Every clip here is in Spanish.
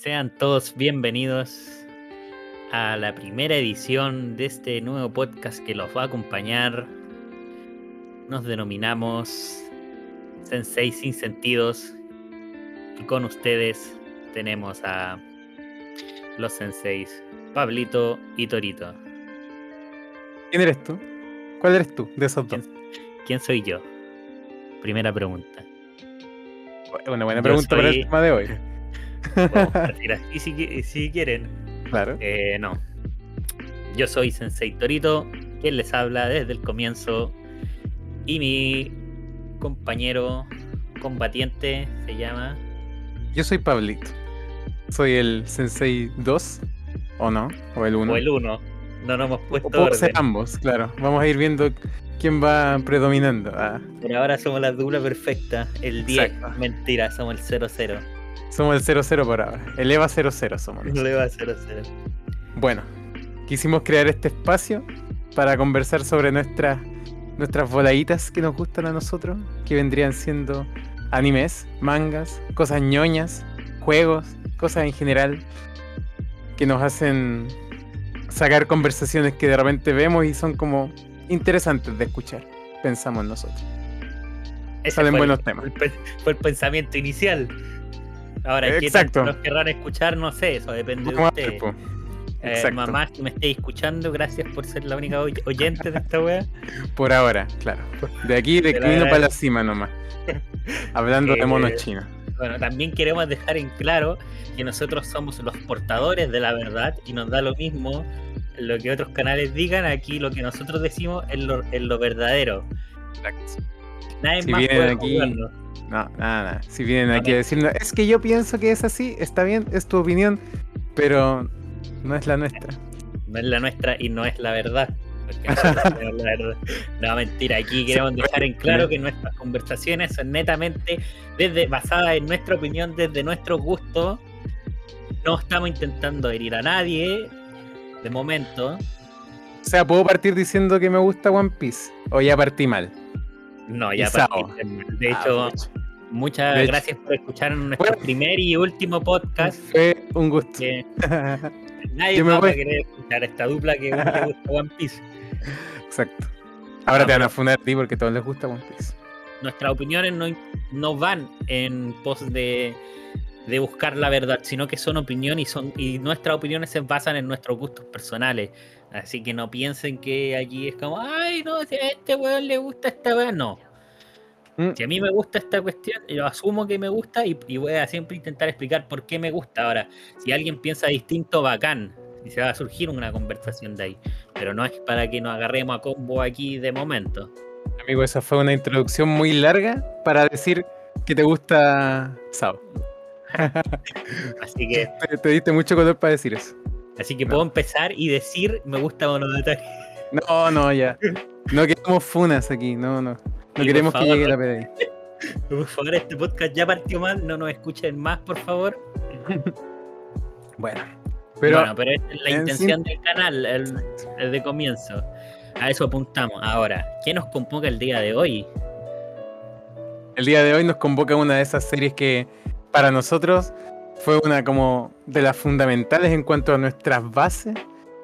Sean todos bienvenidos a la primera edición de este nuevo podcast que los va a acompañar. Nos denominamos Sensei sin sentidos. Y con ustedes tenemos a los senseis Pablito y Torito. ¿Quién eres tú? ¿Cuál eres tú de esos dos? ¿Quién, soy yo? Primera pregunta. Una buena pregunta para el tema de hoy. Así si, si quieren. Claro. Eh, no. Yo soy Sensei Torito, quien les habla desde el comienzo. Y mi compañero combatiente se llama. Yo soy Pablito. Soy el Sensei 2, ¿o no? ¿O el 1? O el 1. No nos hemos O puesto ser orden. ambos, claro. Vamos a ir viendo quién va predominando. Ah, Por ahora somos la dupla perfecta. El 10. Exacto. Mentira, somos el 0-0. Somos el 00 por ahora. El EVA 00 somos. nosotros. Le va a 0-0. Bueno, quisimos crear este espacio para conversar sobre nuestras nuestras voladitas que nos gustan a nosotros, que vendrían siendo animes, mangas, cosas ñoñas, juegos, cosas en general que nos hacen sacar conversaciones que de repente vemos y son como interesantes de escuchar, pensamos nosotros. Ese Salen el- buenos temas. el pe- fue el pensamiento inicial. Ahora, ¿qué Exacto. nos querrán escuchar? No sé, eso depende de ustedes. Eh, Exacto. mamá, si me estáis escuchando, gracias por ser la única oy- oyente de esta wea. Por ahora, claro. De aquí de camino para la cima nomás. Hablando de Eh, monos chinos. Bueno, también queremos dejar en claro que nosotros somos los portadores de la verdad y nos da lo mismo lo que otros canales digan. Aquí lo que nosotros decimos es lo, es lo verdadero. Nadie Si más puede aquí-. No, nada, nada. Si vienen No aquí a decirnos, es que yo pienso que es así, está bien, es tu opinión, pero no es la nuestra. No es la nuestra y no es la verdad. Porque tenemos la verdad. No, mentira. Aquí queremos dejar en claro que nuestras conversaciones son netamente desde, basadas en nuestra opinión, desde nuestro gusto. No estamos intentando herir a nadie. De momento. O sea, puedo partir diciendo que me gusta One Piece, o ya partí mal. No, ya partiste mal. De Ah, hecho. Muchas de hecho. gracias por escuchar nuestro Bueno. primer y último podcast. fue un gusto. Que nadie me va a querer escuchar esta dupla que le gusta One Piece. Exacto. Ahora Ah, te van pero- a funar a ti porque a todos les gusta One Piece. nuestras opiniones no, no van en pos de, de buscar la verdad, sino que son opinión y son y nuestras opiniones se basan en nuestros gustos personales. Así que no piensen que aquí es como, ay, no, si a este weón le gusta esta weón. No. Mm, Si a mí me gusta esta cuestión, yo asumo que me gusta y, y voy a siempre intentar explicar por qué me gusta. Ahora, si alguien piensa distinto, bacán. Y se va a surgir una conversación de ahí. Pero no es para que nos agarremos a combo aquí de momento. Amigo, esa fue una introducción muy larga para decir que te gusta Sao. Así que Te, te diste mucho color para decir eso. Así que No. puedo empezar y decir, me gusta Monogatari. No, no, ya. No queremos funas aquí, no, no. No queremos que llegue la PDI. Por favor, este podcast ya partió mal, no nos escuchen más, por favor. Bueno, pero bueno, pero esta es la en intención del canal, el, desde comienzo. A eso apuntamos. Ahora, ¿qué nos convoca el día de hoy? el día de hoy nos convoca una de esas series que para nosotros fue una como de las fundamentales en cuanto a nuestras bases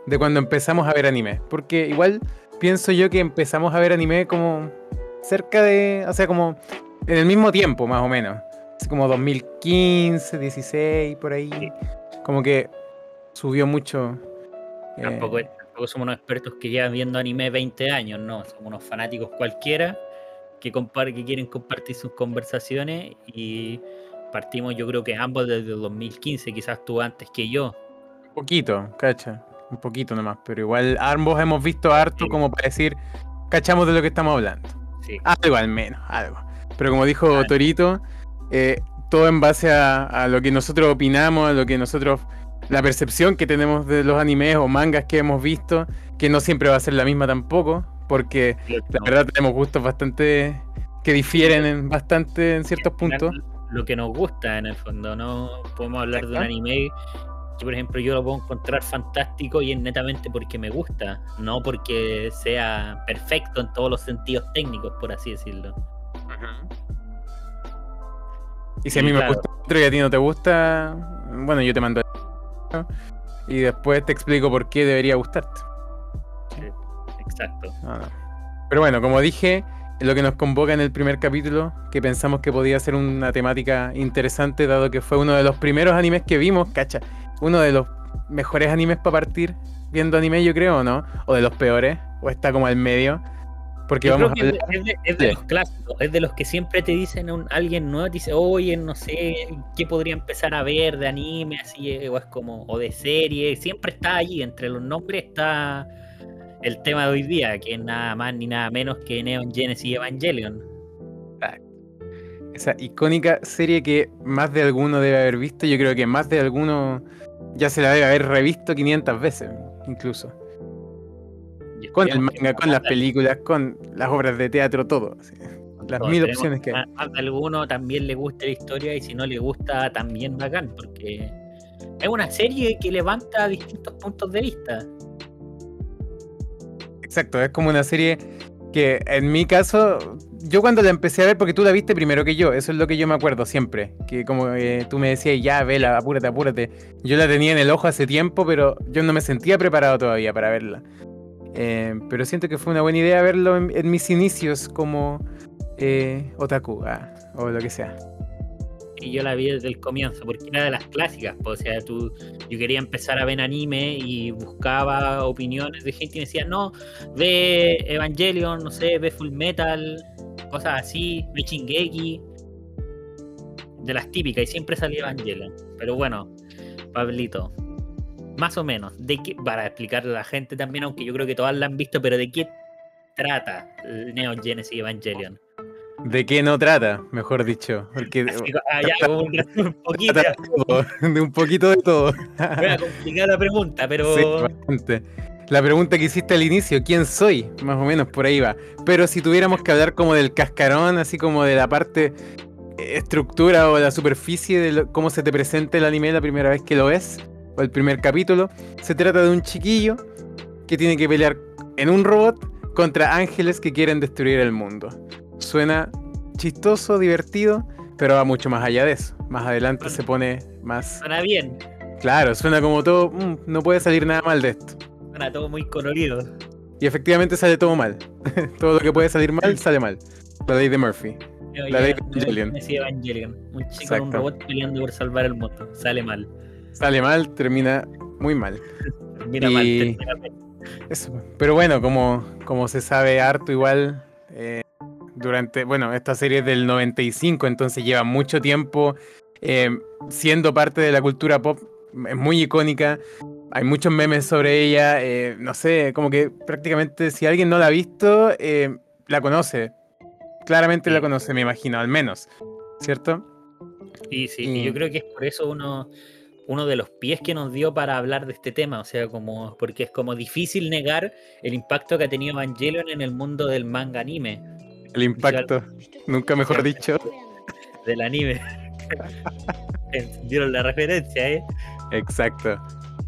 de cuando empezamos a ver anime. Porque igual pienso yo que empezamos a ver anime como cerca de, o sea, como en el mismo tiempo más o menos. Así como 2015, 16, por ahí. Sí. Como que subió mucho. eh, Tampoco, tampoco somos unos expertos que llevan viendo anime 20 años, no. Somos unos fanáticos cualquiera que, que quieren compartir sus conversaciones y partimos, yo creo que ambos desde el 2015, quizás tú antes que yo. Un poquito, cacha. Un poquito nomás. Pero igual ambos hemos visto harto Sí. como para decir, cachamos de lo que estamos hablando. Sí. Algo al menos, algo. Pero como dijo. Torito, eh, todo en base a, a lo que nosotros opinamos, a lo que nosotros, la percepción que tenemos de los animes o mangas que hemos visto, que no siempre va a ser la misma tampoco, porque la No. verdad tenemos gustos bastante que difieren en bastante en ciertos puntos. Lo que nos gusta en el fondo, no podemos hablar de un anime que, por ejemplo, yo lo puedo encontrar fantástico y es netamente porque me gusta, no porque sea perfecto en todos los sentidos técnicos, por así decirlo. Y si a mí me gusta otro y a ti no te gusta, bueno, yo te mando y después te explico por qué debería gustarte. exacto. Pero bueno, como dije, lo que nos convoca en el primer capítulo, que pensamos que podía ser una temática interesante, dado que fue uno de los primeros animes que vimos, cacha, uno de los mejores animes para partir viendo anime, yo creo, ¿no? O de los peores, o está como al medio. Porque vamos a es, de, los clásicos, es de los que siempre te dicen un, alguien nuevo, dice, oye, no sé, ¿qué podría empezar a ver de anime? Así, eh, o es como, o de serie, siempre está allí, entre los nombres está el tema de hoy día, que es nada más ni nada menos que Neon Genesis Evangelion. Esa icónica serie que más de alguno debe haber visto, yo creo que más de alguno ya se la debe haber revisto 500 veces, incluso. Con el manga, con las películas, con las obras de teatro, todo. Las mil opciones que hay. A alguno también le gusta la historia y si no le gusta, también bacán, porque es una serie que levanta distintos puntos de vista. Exacto, es como una serie que en mi caso, yo cuando la empecé a ver, porque tú la viste primero que yo, eso es lo que yo me acuerdo siempre, que como eh, tú me decías, ya, vela, apúrate, apúrate. Yo la tenía en el ojo hace tiempo, pero yo no me sentía preparado todavía para verla. Eh, pero siento que fue una buena idea verlo en, mis inicios como eh, otaku ah, o lo que sea y yo la vi desde el comienzo, porque era de las clásicas, o sea, tú, yo quería empezar a ver anime y buscaba opiniones de gente y me decía, no, ve Evangelion, no sé, ve Full Metal, cosas así, ve Chingeki, de las típicas, y siempre salía Evangelion. Pero bueno, Pablito, más o menos, de qué, para explicarle a la gente también, aunque yo creo que todas la han visto, pero de qué trata Neo Genesis Evangelion. ¿De qué no trata? Mejor dicho. Porque ah, un, poquito. De, un poquito de todo. Voy a complicar la pregunta, pero. Sí, la pregunta que hiciste al inicio, ¿quién soy? Más o menos por ahí va. Pero si tuviéramos que hablar como del cascarón, así como de la parte eh, estructura o la superficie de cómo se te presenta el anime la primera vez que lo ves, o el primer capítulo, se trata de un chiquillo que tiene que pelear en un robot contra ángeles que quieren destruir el mundo. Suena chistoso, divertido, pero va mucho más allá de eso. Más adelante se pone más. Suena bien. Claro, suena como todo. Mm, no puede salir nada mal de esto. Suena todo muy colorido. Y efectivamente sale todo mal. todo lo que puede salir mal, sale mal. La ley de Murphy. la ley de Evangelion. Evangelion. Un chico con un robot peleando por salvar el mundo. Sale mal. Sale mal, termina muy mal. termina mal, termina mal. Eso. Pero bueno, como, como se sabe harto igual, eh, durante, bueno, esta serie es del 95, entonces lleva mucho tiempo eh, siendo parte de la cultura pop, es muy icónica, hay muchos memes sobre ella, eh, no sé, como que prácticamente si alguien no la ha visto, eh, la conoce, claramente la conoce, me imagino, al menos, ¿cierto? Sí, sí, yo creo que es por eso uno uno de los pies que nos dio para hablar de este tema, o sea, como porque es como difícil negar el impacto que ha tenido Evangelion en el mundo del manga anime. El impacto, nunca mejor dicho. Del anime. Dieron la referencia, ¿eh? Exacto.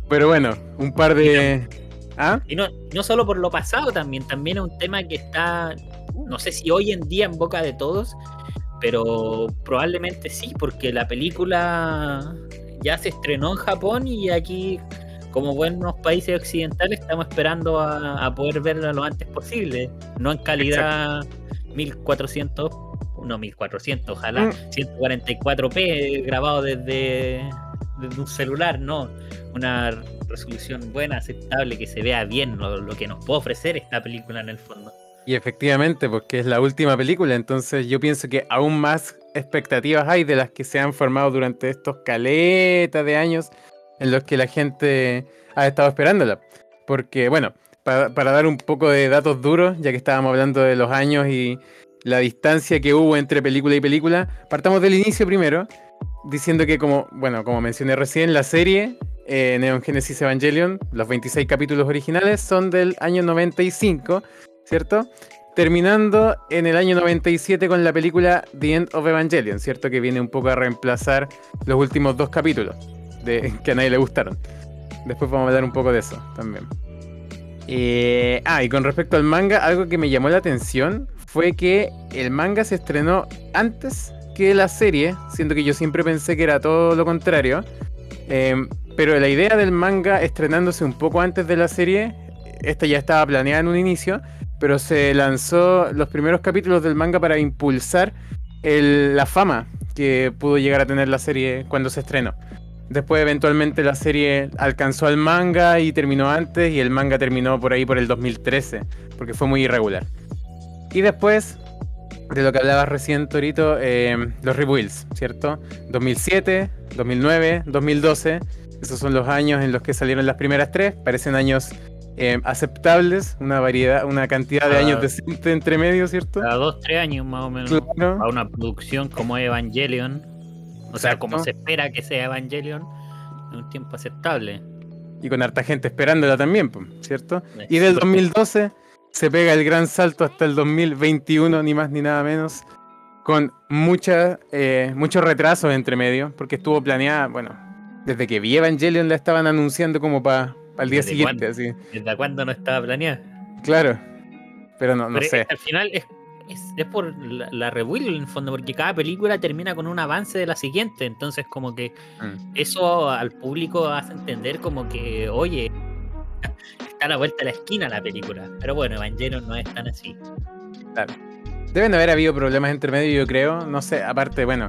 Pero bueno, un par de... ¿Ah? Y no, no solo por lo pasado también, también es un tema que está, no sé si hoy en día en boca de todos, pero probablemente sí, porque la película ya se estrenó en Japón y aquí, como buenos países occidentales, estamos esperando a, poder verla lo antes posible, no en calidad 1400, no 1400, ojalá 144p mm. grabado desde, un celular, no, una resolución buena, aceptable, que se vea bien lo, que nos puede ofrecer esta película en el fondo. Y efectivamente, porque es la última película, entonces yo pienso que aún más expectativas hay de las que se han formado durante estos caletas de años en los que la gente ha estado esperándola. Porque, bueno, para, dar un poco de datos duros, ya que estábamos hablando de los años y la distancia que hubo entre película y película, partamos del inicio primero, diciendo que como, bueno, como mencioné recién, la serie eh, Neon Genesis Evangelion, los 26 capítulos originales son del año 95, ¿cierto? Terminando en el año 97 con la película The End of Evangelion, ¿cierto? Que viene un poco a reemplazar los últimos dos capítulos de, que a nadie le gustaron. Después vamos a hablar un poco de eso también. Eh, ah, y con respecto al manga, algo que me llamó la atención fue que el manga se estrenó antes que la serie, siendo que yo siempre pensé que era todo lo contrario. Em, pero la idea del manga estrenándose un poco antes de la serie, esta ya estaba planeada en un inicio, pero se lanzó los primeros capítulos del manga para impulsar la fama que pudo llegar a tener la serie cuando se estrenó. Después eventualmente la serie alcanzó al manga y terminó antes y el manga terminó por ahí por el 2013, porque fue muy irregular. Y después de lo que hablabas recién, Torito, eh, los rebuilds, ¿cierto? 2007, 2009, 2012, esos son los años en los que salieron las primeras tres, parecen años eh, aceptables, una variedad, una cantidad de años decente entre medio, ¿cierto? A dos, tres años más o menos, a una producción como Evangelion, o sea, como se espera que sea Evangelion, en un tiempo aceptable. Y con harta gente esperándola también, ¿cierto? Y del 2012 se pega el gran salto hasta el 2021, ni más ni nada menos, con mucha, eh, muchos retrasos entre medio, porque estuvo planeada, bueno, desde que vi Evangelion la estaban anunciando como para el día siguiente. así. ¿Desde cuándo no estaba planeada? Claro, pero no, no sé. Al final es, es, por la, la rebuild en el fondo, porque cada película termina con un avance de la siguiente, entonces como que mm. eso al público hace entender como que, oye, está a la vuelta de la esquina la película. Pero bueno, Evangelion no es tan así. Claro. Deben haber habido problemas entre medio, yo creo. No sé, aparte, bueno,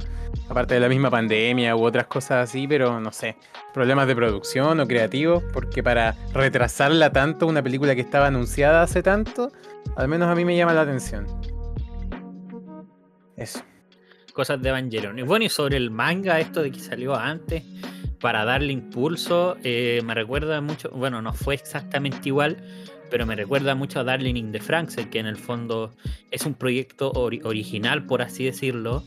aparte de la misma pandemia u otras cosas así, pero no sé. Problemas de producción o creativos, porque para retrasarla tanto, una película que estaba anunciada hace tanto, al menos a mí me llama la atención. Eso. Cosas de Evangelion. Y bueno, y sobre el manga, esto de que salió antes, para darle impulso, eh, me recuerda mucho, bueno, no fue exactamente igual, pero me recuerda mucho a Darling in the que en el fondo es un proyecto original, por así decirlo.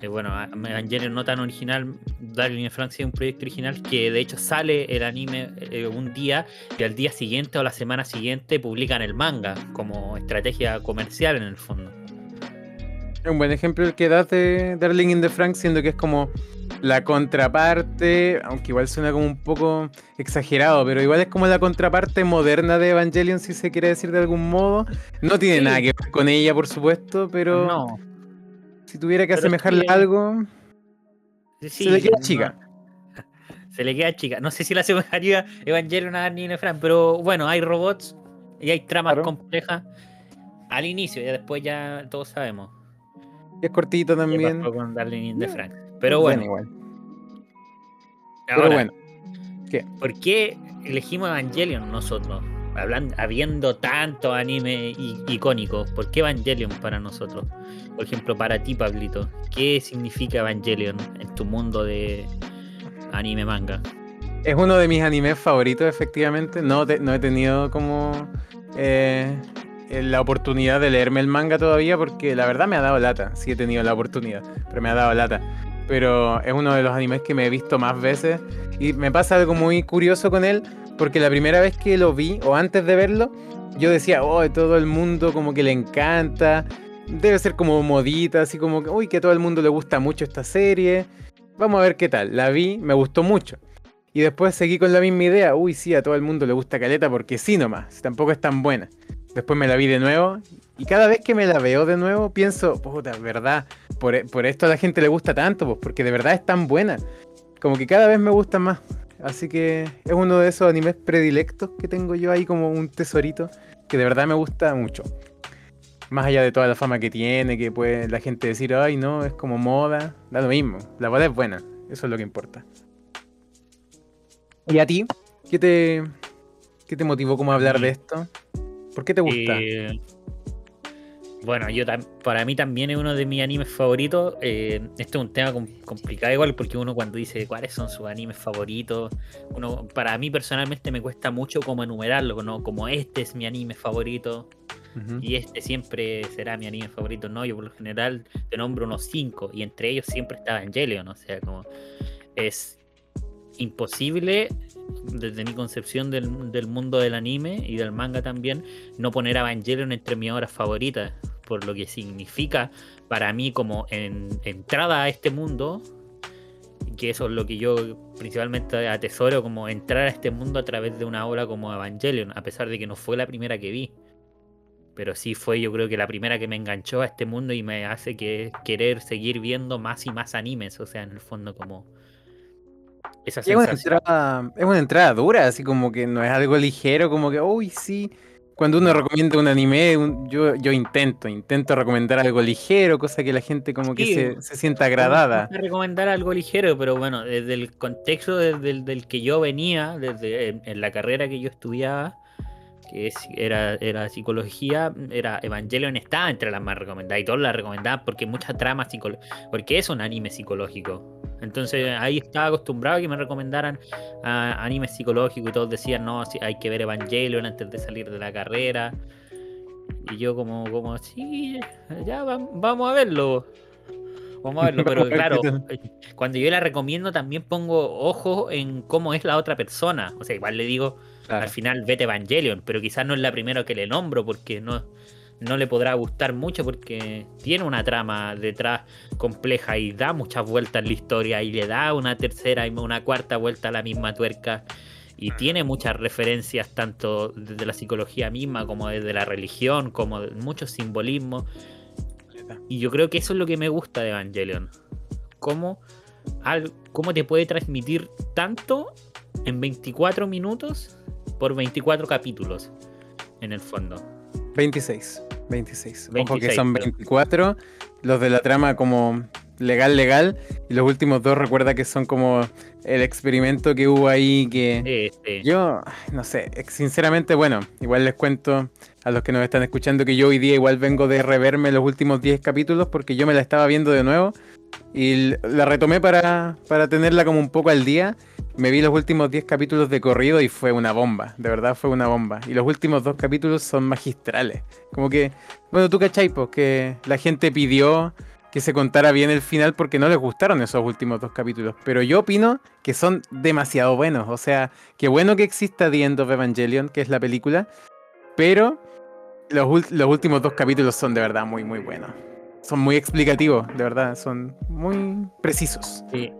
Eh, bueno, Evangelion no tan original, Darling in the es un proyecto original que de hecho sale el anime eh, un día y al día siguiente o la semana siguiente publican el manga como estrategia comercial en el fondo. Un buen ejemplo el que das de Darling in the Franks, siendo que es como la contraparte, aunque igual suena como un poco exagerado, pero igual es como la contraparte moderna de Evangelion, si se quiere decir de algún modo. No tiene nada que ver con ella, por supuesto, pero no. si tuviera que asemejarle algo, se le queda chica. Se le queda chica. No sé si la asemejaría Evangelion a Nina Fran, pero bueno, hay robots y hay tramas complejas al inicio, y después ya todos sabemos. Y es cortito también. Con Darling de Frank. Pero bueno. igual. Pero bueno. ¿Qué? ¿Por qué elegimos Evangelion nosotros? Hablando, habiendo tanto anime icónico, ¿por qué Evangelion para nosotros? Por ejemplo, para ti, Pablito, ¿qué significa Evangelion en tu mundo de anime manga? Es uno de mis animes favoritos, efectivamente. No, no he tenido como eh, la oportunidad de leerme el manga todavía, porque la verdad me ha dado lata. Sí he tenido la oportunidad, pero me ha dado lata pero es uno de los animes que me he visto más veces y me pasa algo muy curioso con él porque la primera vez que lo vi o antes de verlo yo decía, oh, todo el mundo como que le encanta, debe ser como modita, así como que, uy, que a todo el mundo le gusta mucho esta serie, vamos a ver qué tal, la vi, me gustó mucho. Y después seguí con la misma idea, uy, sí, a todo el mundo le gusta Caleta porque sí nomás, tampoco es tan buena. Después me la vi de nuevo y cada vez que me la veo de nuevo pienso, puta, verdad, por, esto a la gente le gusta tanto, pues, porque de verdad es tan buena. Como que cada vez me gusta más. Así que es uno de esos animes predilectos que tengo yo ahí como un tesorito que de verdad me gusta mucho. Más allá de toda la fama que tiene, que puede la gente decir, ay no, es como moda, da lo mismo. La moda es buena, eso es lo que importa. ¿Y a ti? ¿Qué te, qué te motivó como a hablar de esto? ¿Por qué te gusta? Eh, bueno, yo para mí también es uno de mis animes favoritos. Eh, este es un tema complicado igual porque uno cuando dice cuáles son sus animes favoritos, uno para mí personalmente me cuesta mucho como enumerarlo, ¿no? como este es mi anime favorito y este siempre será mi anime favorito. No, yo por lo general te nombro unos cinco y entre ellos siempre está Evangelion, o sea, como es imposible, desde mi concepción del, mundo del anime y del manga también, no poner Evangelion entre mis obras favoritas, por lo que significa para mí como en, entrada a este mundo, que eso es lo que yo principalmente atesoro, como entrar a este mundo a través de una obra como Evangelion, a pesar de que no fue la primera que vi. Pero sí fue yo creo que la primera que me enganchó a este mundo y me hace que querer seguir viendo más y más animes, o sea, en el fondo como esa Es una, entrada, es una entrada dura, así como que no es algo ligero, como que, uy, sí. Cuando uno recomienda un anime, un- yo, yo intento, intento recomendar algo ligero, cosa que la gente como que Sí, se, se sienta agradada. Recomendar algo ligero, pero bueno, desde el contexto desde el- del que yo venía, desde en, en la carrera que yo estudiaba, que es- era, era psicología, era Evangelion estaba entre las más recomendadas y todos la recomendaban porque mucha trama psicológica, porque es un anime psicológico. Entonces ahí estaba acostumbrado a que me recomendaran ah, animes psicológicos y todos decían, no, hay que ver Evangelion antes de salir de la carrera. Y yo como, como sí, ya va- vamos a verlo. Vamos a verlo, pero a claro, cuando yo la recomiendo también pongo ojo en cómo es la otra persona. O sea, igual le digo, Claro. al final vete Evangelion, pero quizás no es la primera que le nombro porque no, no le podrá gustar mucho porque tiene una trama detrás compleja y da muchas vueltas la historia y le da una tercera y una cuarta vuelta a la misma tuerca y tiene muchas referencias tanto desde la psicología misma como desde la religión, como muchos simbolismos. Y yo creo que eso es lo que me gusta de Evangelion. Cómo, al- cómo te puede transmitir tanto en 24 minutos por 24 capítulos, en el fondo. 26, 26. Ojo que 26, son pero- 24, los de la trama como legal, legal, y los últimos dos recuerda que son como el experimento que hubo ahí que... Este, Yo, no sé, sinceramente, bueno, igual les cuento a los que nos están escuchando que yo hoy día igual vengo de reverme los últimos 10 capítulos porque yo me la estaba viendo de nuevo y la retomé para, para tenerla como un poco al día. Me vi los últimos 10 capítulos de corrido y fue una bomba, de verdad fue una bomba. Y los últimos dos capítulos son magistrales. Como que, bueno, tú cachai, pues que la gente pidió que se contara bien el final porque no les gustaron esos últimos dos capítulos. Pero yo opino que son demasiado buenos. O sea, qué bueno que exista The End of Evangelion, que es la película. Pero los, los últimos dos capítulos son de verdad muy, muy buenos. Son muy explicativos, de verdad. Son muy precisos. sí.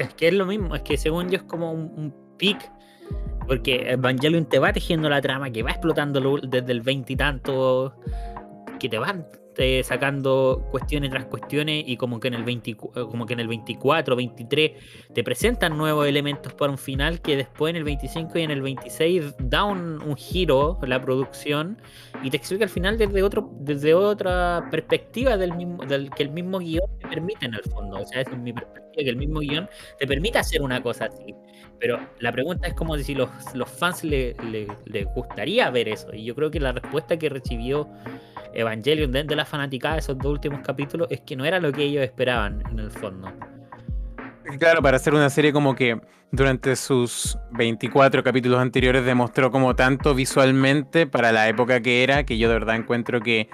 Es que es lo mismo, es que según yo es como un, pic, porque Evangelion te va tejiendo la trama, que va explotando lo- desde el 20 y tanto, que te van eh, sacando cuestiones tras cuestiones y como que en el 24, como que en el 24, 23 te presentan nuevos elementos para un final que después en el 25 y en el 26 da un, un giro la producción y te explica al final desde otro desde otra perspectiva del mismo del que el mismo guion te permite en el fondo. O sea esa es mi perspectiva que el mismo guion te permite hacer una cosa así. Pero la pregunta es como si los, los fans le, le- les gustaría ver eso. Y yo creo que la respuesta que recibió Evangelion de, de la fanaticada esos dos últimos capítulos es que no era lo que ellos esperaban en el fondo Claro, para hacer una serie como que durante sus 24 capítulos anteriores demostró como tanto visualmente para la época que era, que yo de verdad encuentro que,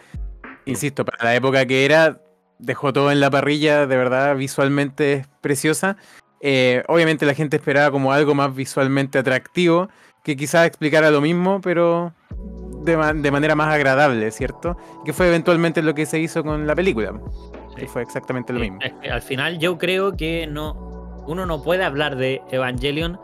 insisto, para la época que era, dejó todo en la parrilla, de verdad visualmente es preciosa. Eh, obviamente la gente esperaba como algo más visualmente atractivo, que quizás explicara lo mismo, pero de, ma- de manera más agradable, ¿cierto? Que fue eventualmente lo que se hizo con la película, que Sí. fue exactamente lo Sí, mismo. que al final yo creo que no uno no puede hablar de Evangelion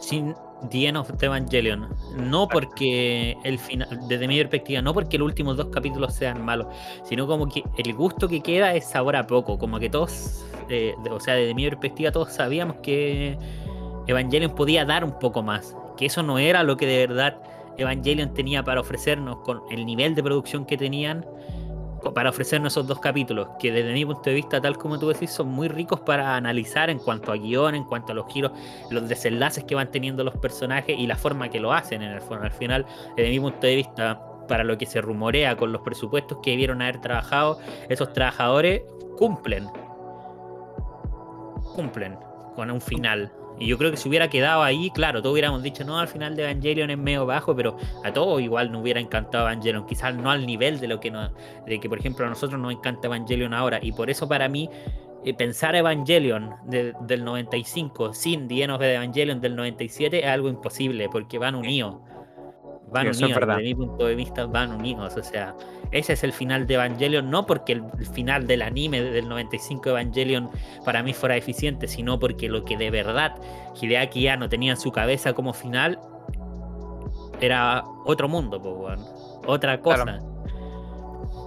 sin The End of the Evangelion. No porque el final, desde mi perspectiva, no porque los últimos dos capítulos sean malos, sino como que el gusto que queda es sabor a poco. Como que todos, eh, o sea, desde mi perspectiva, todos sabíamos que Evangelion podía dar un poco más. Que eso no era lo que de verdad Evangelion tenía para ofrecernos con el nivel de producción que tenían para ofrecernos esos dos capítulos, que desde mi punto de vista, tal como tú decís, son muy ricos para analizar en cuanto a guion, en cuanto a los giros, los desenlaces que van teniendo los personajes y la forma que lo hacen en el fondo. Al final, desde mi punto de vista, para lo que se rumorea con los presupuestos que debieron haber trabajado, esos trabajadores cumplen. Cumplen con un final. Y yo creo que si hubiera quedado ahí, claro, todos hubiéramos dicho, no, al final de Evangelion es medio bajo, pero a todos igual nos hubiera encantado Evangelion, quizás no al nivel de lo que nos, de que por ejemplo a nosotros nos encanta Evangelion ahora, y por eso para mí eh, pensar Evangelion de- del 95 sin The End of Evangelion del 97 es algo imposible, porque van unidos. Van Sí, unidos, desde mi punto de vista van unidos, o sea, ese es el final de Evangelion, no porque el, final del anime del 95 Evangelion para mí fuera eficiente, sino porque lo que de verdad Hideaki Anno tenía en su cabeza como final era otro mundo, po, weón. otra cosa.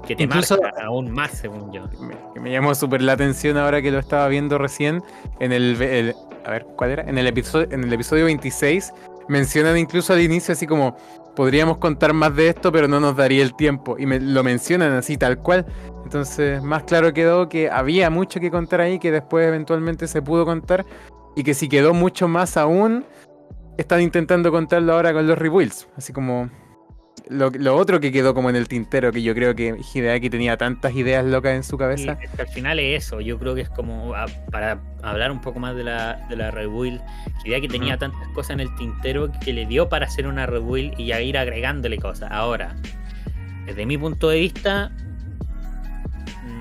Que te Incluso- marca aún más, según yo. me, que me llamó súper la atención ahora que lo estaba viendo recién en el, el- a ver, ¿cuál era? En el episodio, en el episodio 26 mencionan incluso al inicio así como podríamos contar más de esto, pero no nos daría el tiempo. Y me, lo mencionan así tal cual. Entonces, más claro quedó que había mucho que contar ahí, que después eventualmente se pudo contar. Y que si quedó mucho más aún, están intentando contarlo ahora con los rebuilds. Así como lo, otro que quedó como en el tintero, que yo creo que Hideaki tenía tantas ideas locas en su cabeza. al final es eso, yo creo que es como ah, para hablar un poco más de la, de la rebuild. Hideaki tenía tantas cosas en el tintero que le dio para hacer una rebuild y a ir agregándole cosas. Ahora, desde mi punto de vista,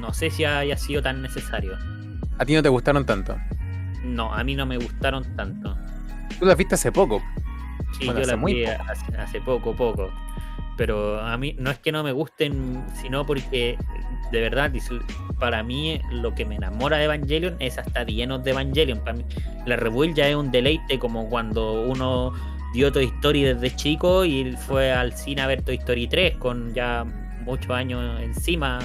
no sé si haya sido tan necesario. ¿A ti no te gustaron tanto? No, a mí no me gustaron tanto. Tú las viste hace poco. Sí, yo las vi hace, poco, poco. Pero a mí no es que no me gusten, sino porque de verdad, para mí lo que me enamora de Evangelion es hasta llenos de Evangelion. Para mí, la Rebuild ya es un deleite como cuando uno dio Toy Story desde chico y fue al cine a ver Toy Story 3 con ya muchos años encima.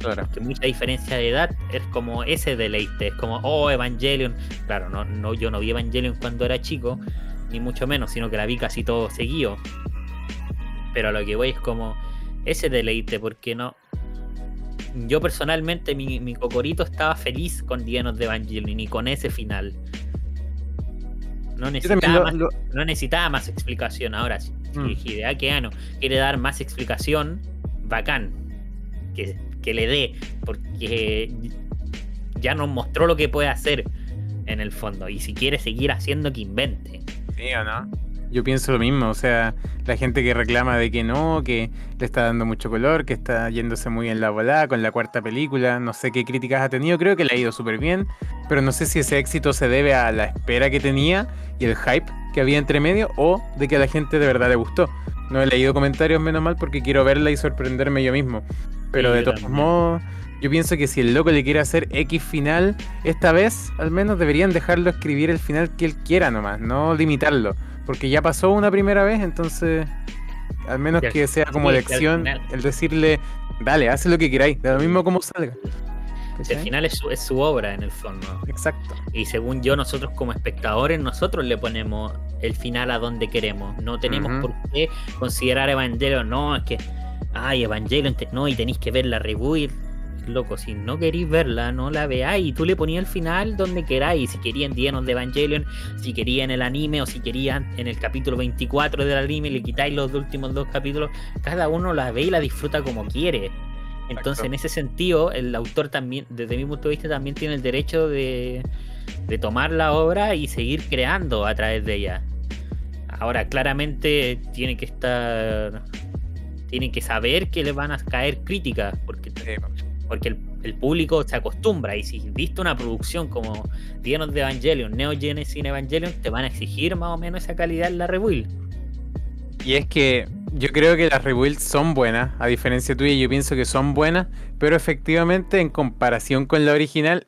Claro. Que mucha diferencia de edad es como ese deleite, es como, oh, Evangelion. Claro, no, no, yo no vi Evangelion cuando era chico, ni mucho menos, sino que la vi casi todo seguido. Pero a lo que voy es como ese deleite, porque no. Yo personalmente, mi, cocorito estaba feliz con Dienos de Evangelion y con ese final. No necesitaba, más, no necesitaba más explicación. Ahora, si mm. Hideaki quiere dar más explicación, bacán. Que, que le dé, porque ya nos mostró lo que puede hacer en el fondo. Y si quiere seguir haciendo, que invente. Sí o no. Yo pienso lo mismo, o sea, la gente que reclama de que no, que le está dando mucho color, que está yéndose muy en la volada con la cuarta película, no sé qué críticas ha tenido, creo que le ha ido súper bien, pero no sé si ese éxito se debe a la espera que tenía y el hype que había entre medio o de que a la gente de verdad le gustó. No he leído comentarios menos mal porque quiero verla y sorprenderme yo mismo, pero de todos modos yo pienso que si el loco le quiere hacer X final, esta vez al menos deberían dejarlo escribir el final que él quiera nomás, no limitarlo. Porque ya pasó una primera vez, entonces al menos que sea como lección el decirle, dale, haz lo que queráis, de lo mismo como salga. El final es su, obra en el fondo. Exacto. Y según yo, nosotros como espectadores, nosotros le ponemos el final a donde queremos. No tenemos por qué considerar Evangelion, no, es que, ay, Evangelion, no, y tenéis que ver la reboot loco, si no queréis verla, no la veáis. Y tú le ponías el final donde queráis. Si querían Dienos de Evangelion, si querían el anime o si querían en el capítulo 24 del anime, le quitáis los últimos dos capítulos. Cada uno la ve y la disfruta como quiere. Entonces, en ese sentido, el autor también, desde mi punto de vista, también tiene el derecho de, de tomar la obra y seguir creando a través de ella. Ahora, claramente tiene que estar. Tiene que saber que le van a caer críticas, porque porque el, público se acostumbra y si viste una producción como Dienos de Evangelion, Neo Genesis Evangelion, te van a exigir más o menos esa calidad en la rebuild. Y es que yo creo que las rebuilds son buenas, a diferencia tuya, yo pienso que son buenas, pero efectivamente en comparación con la original,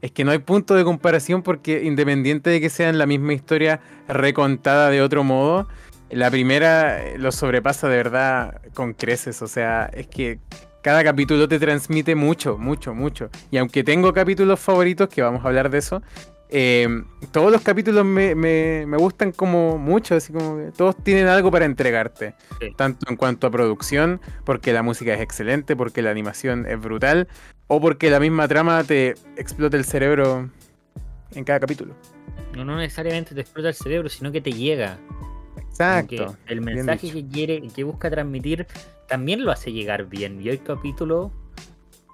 es que no hay punto de comparación porque independiente de que sean la misma historia recontada de otro modo, la primera lo sobrepasa de verdad con creces, o sea, es que cada capítulo te transmite mucho, mucho, mucho. Y aunque tengo capítulos favoritos, que vamos a hablar de eso, em, todos los capítulos me, me, gustan como mucho, así como que todos tienen algo para entregarte. Tanto en cuanto a producción, porque la música es excelente, porque la animación es brutal, o porque la misma trama te explota el cerebro en cada capítulo. No, no necesariamente te explota el cerebro, sino que te llega. Exacto. El mensaje que quiere, que busca transmitir, también lo hace llegar bien. Y hay capítulo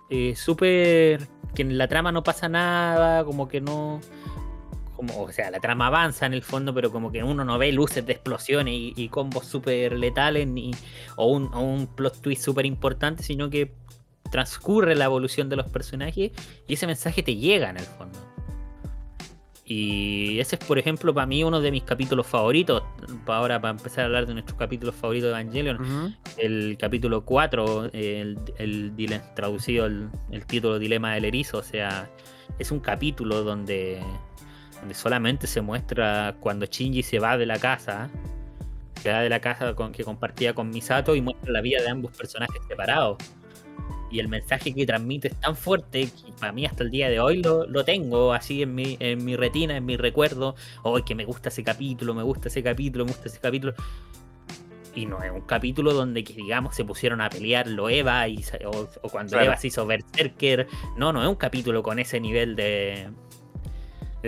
eh, súper. que en la trama no pasa nada, como que no. Como, o sea, la trama avanza en el fondo, pero como que uno no ve luces de explosiones y, combos súper letales ni, un, o un plot twist súper importante, sino que transcurre la evolución de los personajes y ese mensaje te llega en el fondo. Y ese es, por ejemplo, para mí uno de mis capítulos favoritos. Para ahora, para empezar a hablar de nuestros capítulos favoritos de Evangelion, el capítulo 4, el, el, traducido el, título Dilema del Erizo. O sea, es un capítulo donde, donde solamente se muestra cuando Shinji se va de la casa, se va de la casa con, que compartía con Misato y muestra la vida de ambos personajes separados. Y el mensaje que transmite es tan fuerte que para mí hasta el día de hoy lo, lo tengo así en mi, en mi retina, en mi recuerdo. Hoy que me gusta ese capítulo, me gusta ese capítulo, me gusta ese capítulo. Y no es un capítulo donde que digamos se pusieron a pelear lo Eva y, o, o, cuando Claro. Eva se hizo Berserker. No, no es un capítulo con ese nivel de,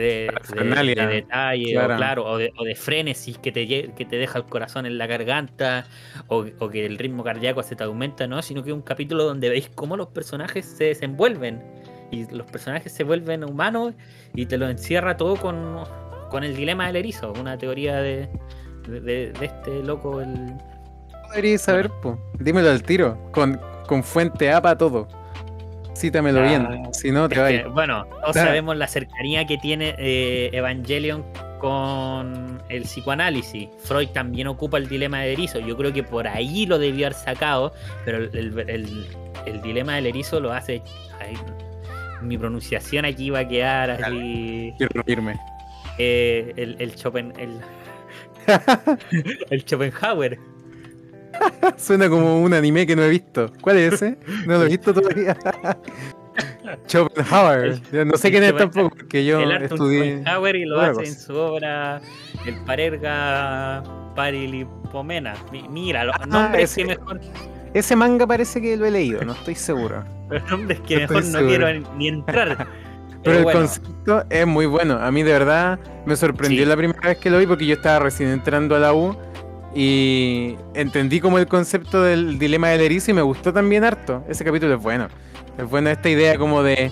de, de- Parafernalia, de detalle, claro. o claro, o de, o de frenesis que te, que te deja el corazón en la garganta, o, o que el ritmo cardíaco se te aumenta, ¿no? Sino que es un capítulo donde veis cómo los personajes se desenvuelven. Y los personajes se vuelven humanos y te lo encierra todo con, con el dilema del erizo, una teoría de, de, este loco, el, Deberías saber, po. Dímelo al tiro. Con, con fuente A para todo. Cítamelo Ah, bien. Si no, te vayas. bueno, todos Ah. sabemos la cercanía que tiene eh, Evangelion con el psicoanálisis. Freud también ocupa el dilema del erizo. Yo creo que por ahí lo debió haber sacado, pero el, el- el- el dilema del erizo lo hace. ay, mi pronunciación aquí va a quedar así. Quiero irme. eh, el, el Schopen- el, el Schopenhauer. Suena como un anime que no he visto. ¿Cuál es ese? No lo he visto todavía. Schopenhauer. No sé quién es tampoco, porque yo el estudié. Schopenhauer y lo hace en su obra El Parerga Parilipomena. Mi- Mira, los Ah, nombres ese- que mejor, Ese manga parece que lo he leído, no estoy seguro. los nombres que No mejor no seguro. quiero ni entrar. Pero el bueno, concepto es muy bueno. A mí de verdad me sorprendió Sí. la primera vez que lo vi porque yo estaba recién entrando a la U y entendí como el concepto del dilema del erizo y me gustó también harto. Ese capítulo es bueno. Es buena esta idea como de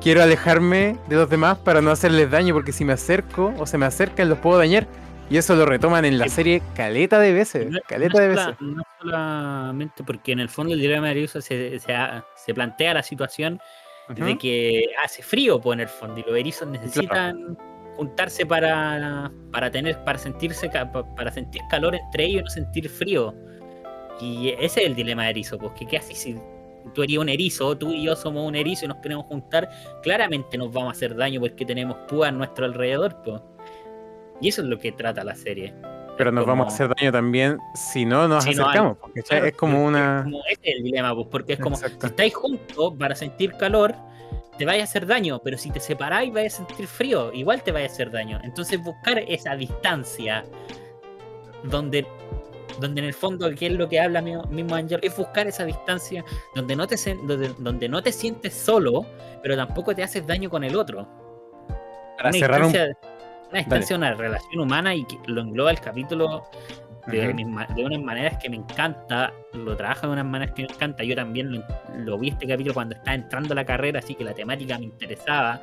quiero alejarme de los demás para no hacerles daño porque si me acerco o se me acercan los puedo dañar. Y eso lo retoman en la serie caleta de veces. no- Caleta de no veces. sola- no solamente porque en el fondo el dilema de erizo se, se, se plantea la situación de Ujú. que hace frío pues, en el fondo y los erizos necesitan juntarse para, para tener para sentirse para sentir calor entre ellos y no sentir frío y ese es el dilema de erizo pues que qué haces si tú eres un erizo tú y yo somos un erizo y nos queremos juntar claramente nos vamos a hacer daño porque tenemos púas a nuestro alrededor pues y eso es lo que trata la serie Pero Es nos vamos a hacer daño también si no nos Si no hay- acercamos. porque Claro, es como es una. como- ese es el dilema pues porque es como Exacto. si estáis juntos para sentir calor, te vaya a hacer daño, pero si te separáis vais a sentir frío, igual te vaya a hacer daño. Entonces buscar esa distancia donde, donde en el fondo, que es lo que habla mi- mismo Angel, es buscar esa distancia donde no, te, donde, donde no te sientes solo, pero tampoco te haces daño con el otro. Para una cerrar un distancia, una distancia, una relación humana y que lo engloba el capítulo de, Ujú. mis de unas maneras que me encanta, lo trabaja de unas maneras que me encanta. Yo también lo, lo vi este capítulo cuando estaba entrando a la carrera, así que la temática me interesaba.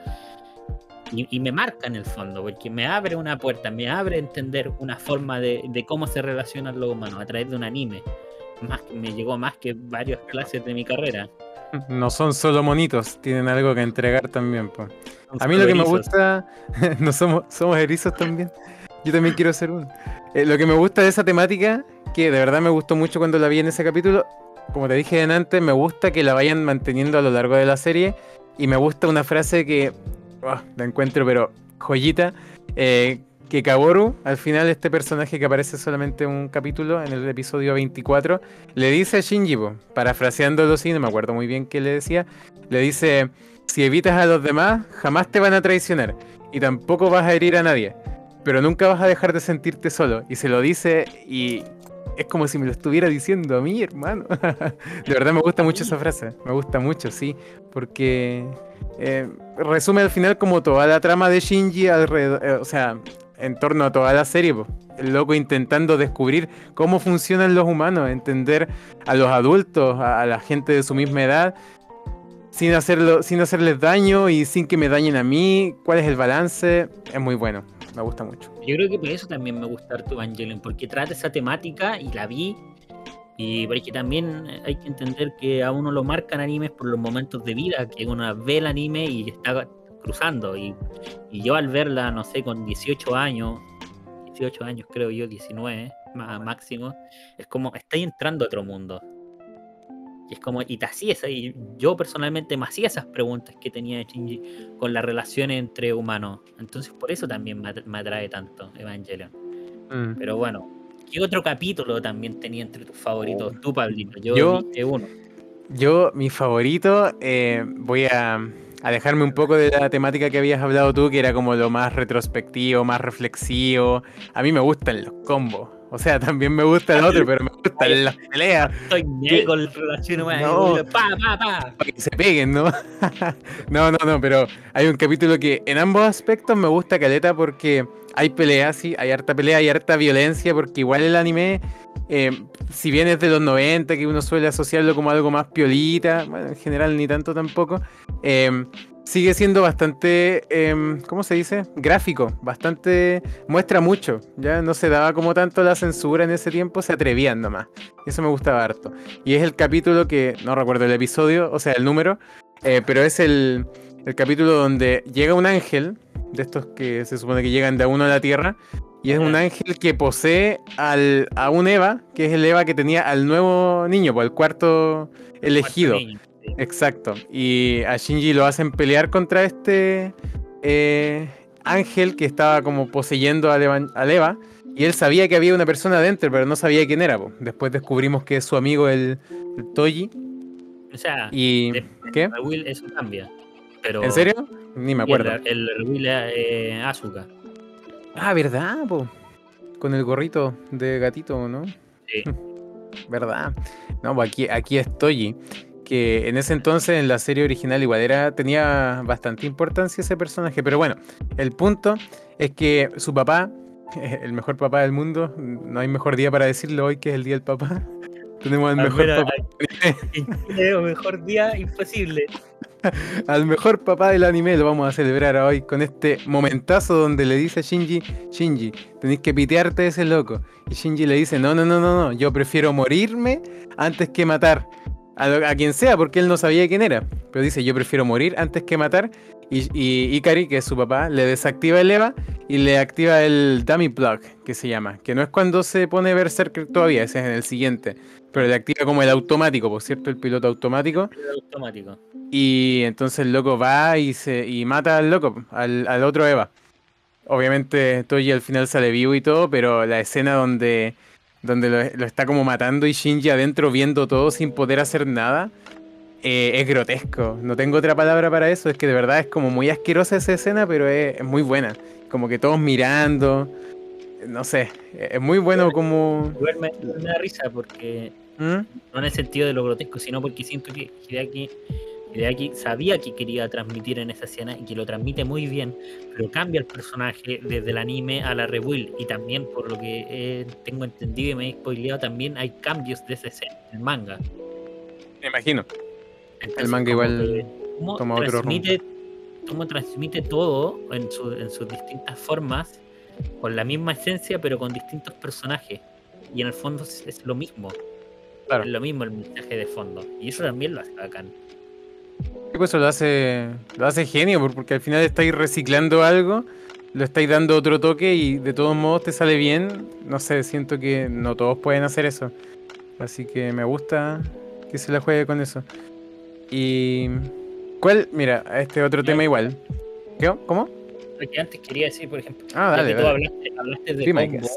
Y, y me marca en el fondo, porque me abre una puerta, me abre a entender una forma de, de cómo se relacionan los humanos a través de un anime. Más, me llegó más que varias clases de mi carrera. No son solo monitos, tienen algo que entregar también. po. A mí lo que me Erizos. gusta, no somos, somos erizos también. Yo también quiero ser uno. Eh, lo que me gusta de esa temática, que de verdad me gustó mucho cuando la vi en ese capítulo, como te dije antes, me gusta que la vayan manteniendo a lo largo de la serie. Y me gusta una frase que ah, la encuentro, pero joyita. eh, que Kaboru, al final, este personaje que aparece solamente en un capítulo, en el episodio 24, le dice a Shinji, parafraseándolo así, no me acuerdo muy bien qué le decía, le dice, si evitas a los demás, jamás te van a traicionar y tampoco vas a herir a nadie, pero nunca vas a dejar de sentirte solo. Y se lo dice y es como si me lo estuviera diciendo a mí, hermano. de verdad me gusta mucho esa frase, me gusta mucho, sí, porque eh, resume al final como toda la trama de Shinji alrededor, eh, o sea, en torno a toda la serie, el loco intentando descubrir cómo funcionan los humanos, entender a los adultos, a, a la gente de su misma edad, sin, hacerlo, sin hacerles daño y sin que me dañen a mí, cuál es el balance, es muy bueno, me gusta mucho. Yo creo que por eso también me gusta Arthur Evangelion, porque trata esa temática y la vi. Y porque también hay que entender que a uno lo marcan animes por los momentos de vida, que uno ve el anime y está cruzando. Y, y yo al verla, no sé, con 18 años, 18 años creo yo, 19 má- máximo, es como, estáis entrando a otro mundo. Y es como, y te hacías, y yo personalmente me hacía esas preguntas que tenía de Shinji con las relaciones entre humanos. Entonces por eso también me, atra- me atrae tanto Evangelion. Mm. Pero bueno, ¿qué otro capítulo también tenía entre tus favoritos? Tú, Pablito, yo, Yo- uno. Yo, mi favorito, eh, voy a, a dejarme un poco de la temática que habías hablado tú, que era como lo más retrospectivo, más reflexivo. A mí me gustan los combos. O sea, también me gusta el otro, pero me gustan las peleas. Estoy ¿Qué? con relación humana. No. Pa, pa, pa. para que se peguen, ¿no? no, no, no, pero hay un capítulo que en ambos aspectos me gusta Caleta porque hay peleas, sí, hay harta pelea, hay harta violencia, porque igual el anime, eh, si bien es de los 90, que uno suele asociarlo como algo más piolita, bueno, en general ni tanto tampoco, eh, sigue siendo bastante, eh, ¿cómo se dice? Gráfico, bastante, muestra mucho, ya no se daba como tanto la censura en ese tiempo, se atrevían nomás, eso me gustaba harto. Y es el capítulo que, no recuerdo el episodio, o sea, el número, eh, pero es el, el capítulo donde llega un ángel, de estos que se supone que llegan de a uno a la Tierra, y es un ángel que posee al, a un Eva, que es el Eva que tenía al nuevo niño, por el cuarto elegido. Cuarto. Exacto. Y a Shinji lo hacen pelear contra este eh, ángel que estaba como poseyendo al Eva, al Eva, Y él sabía que había una persona adentro, pero no sabía quién era. po. Después descubrimos que es su amigo el, el Toji. O sea, ¿Y qué? el Will eso cambia. Pero ¿En serio? Ni me acuerdo. El Will eh, Asuka. Ah, ¿verdad? po? Con el gorrito de gatito, ¿no? Sí. ¿Verdad? No, pues aquí, aquí es Toji. Que en ese entonces en la serie original igual era, tenía bastante importancia ese personaje. Pero bueno, el punto es que su papá, el mejor papá del mundo, no hay mejor día para decirlo hoy que es el día del papá. Tenemos al Al mejor, menos papá, el mejor día imposible. al mejor papá del anime lo vamos a celebrar hoy con este momentazo donde le dice a Shinji, Shinji, tenéis que pitearte ese loco. Y Shinji le dice, no, no, no, no, no, yo prefiero morirme antes que matar a, quien sea, porque él no sabía quién era. Pero dice, yo prefiero morir antes que matar. Y, y Ikari, que es su papá, le desactiva el EVA y le activa el Dummy Plug, que se llama. Que no es cuando se pone Berserker todavía, ese es en el siguiente. Pero le activa como el automático, por cierto, el piloto automático. Era automático. Y entonces el loco va y se y mata al loco, al, al otro Eva. Obviamente Toji al final sale vivo y todo, pero la escena donde, donde lo, lo está como matando y Shinji adentro viendo todo sin poder hacer nada, eh, es grotesco. No tengo otra palabra para eso, es que de verdad es como muy asquerosa esa escena, pero es, es muy buena. Como que todos mirando, no sé, es muy bueno como... Me, me da risa porque ¿Mm? no en el sentido de lo grotesco, sino porque siento que Hideaki, Hideaki sabía que quería transmitir en esa escena y que lo transmite muy bien, pero cambia el personaje desde el anime a la rebuild y también por lo que eh, tengo entendido y me he spoileado también hay cambios de esa escena, el manga. Me imagino. Entonces, manga igual cómo toma otro transmite, cómo transmite todo en, su- en sus distintas formas, con la misma esencia, pero con distintos personajes. Y en el fondo es, es lo mismo. Claro. Es lo mismo el mensaje de fondo. Y eso también lo hace bacán. Sí, eso lo hace, lo hace genio, por- porque al final estáis reciclando algo, lo estáis dando otro toque y de todos modos te sale bien. No sé, siento que no todos pueden hacer eso. Así que me gusta que se la juegue con eso. Y. ¿Cuál? Mira, este otro tema igual. ¿Qué? ¿Cómo? Lo que antes quería decir, por ejemplo, Ah, dale, tú hablaste, hablaste de my combo,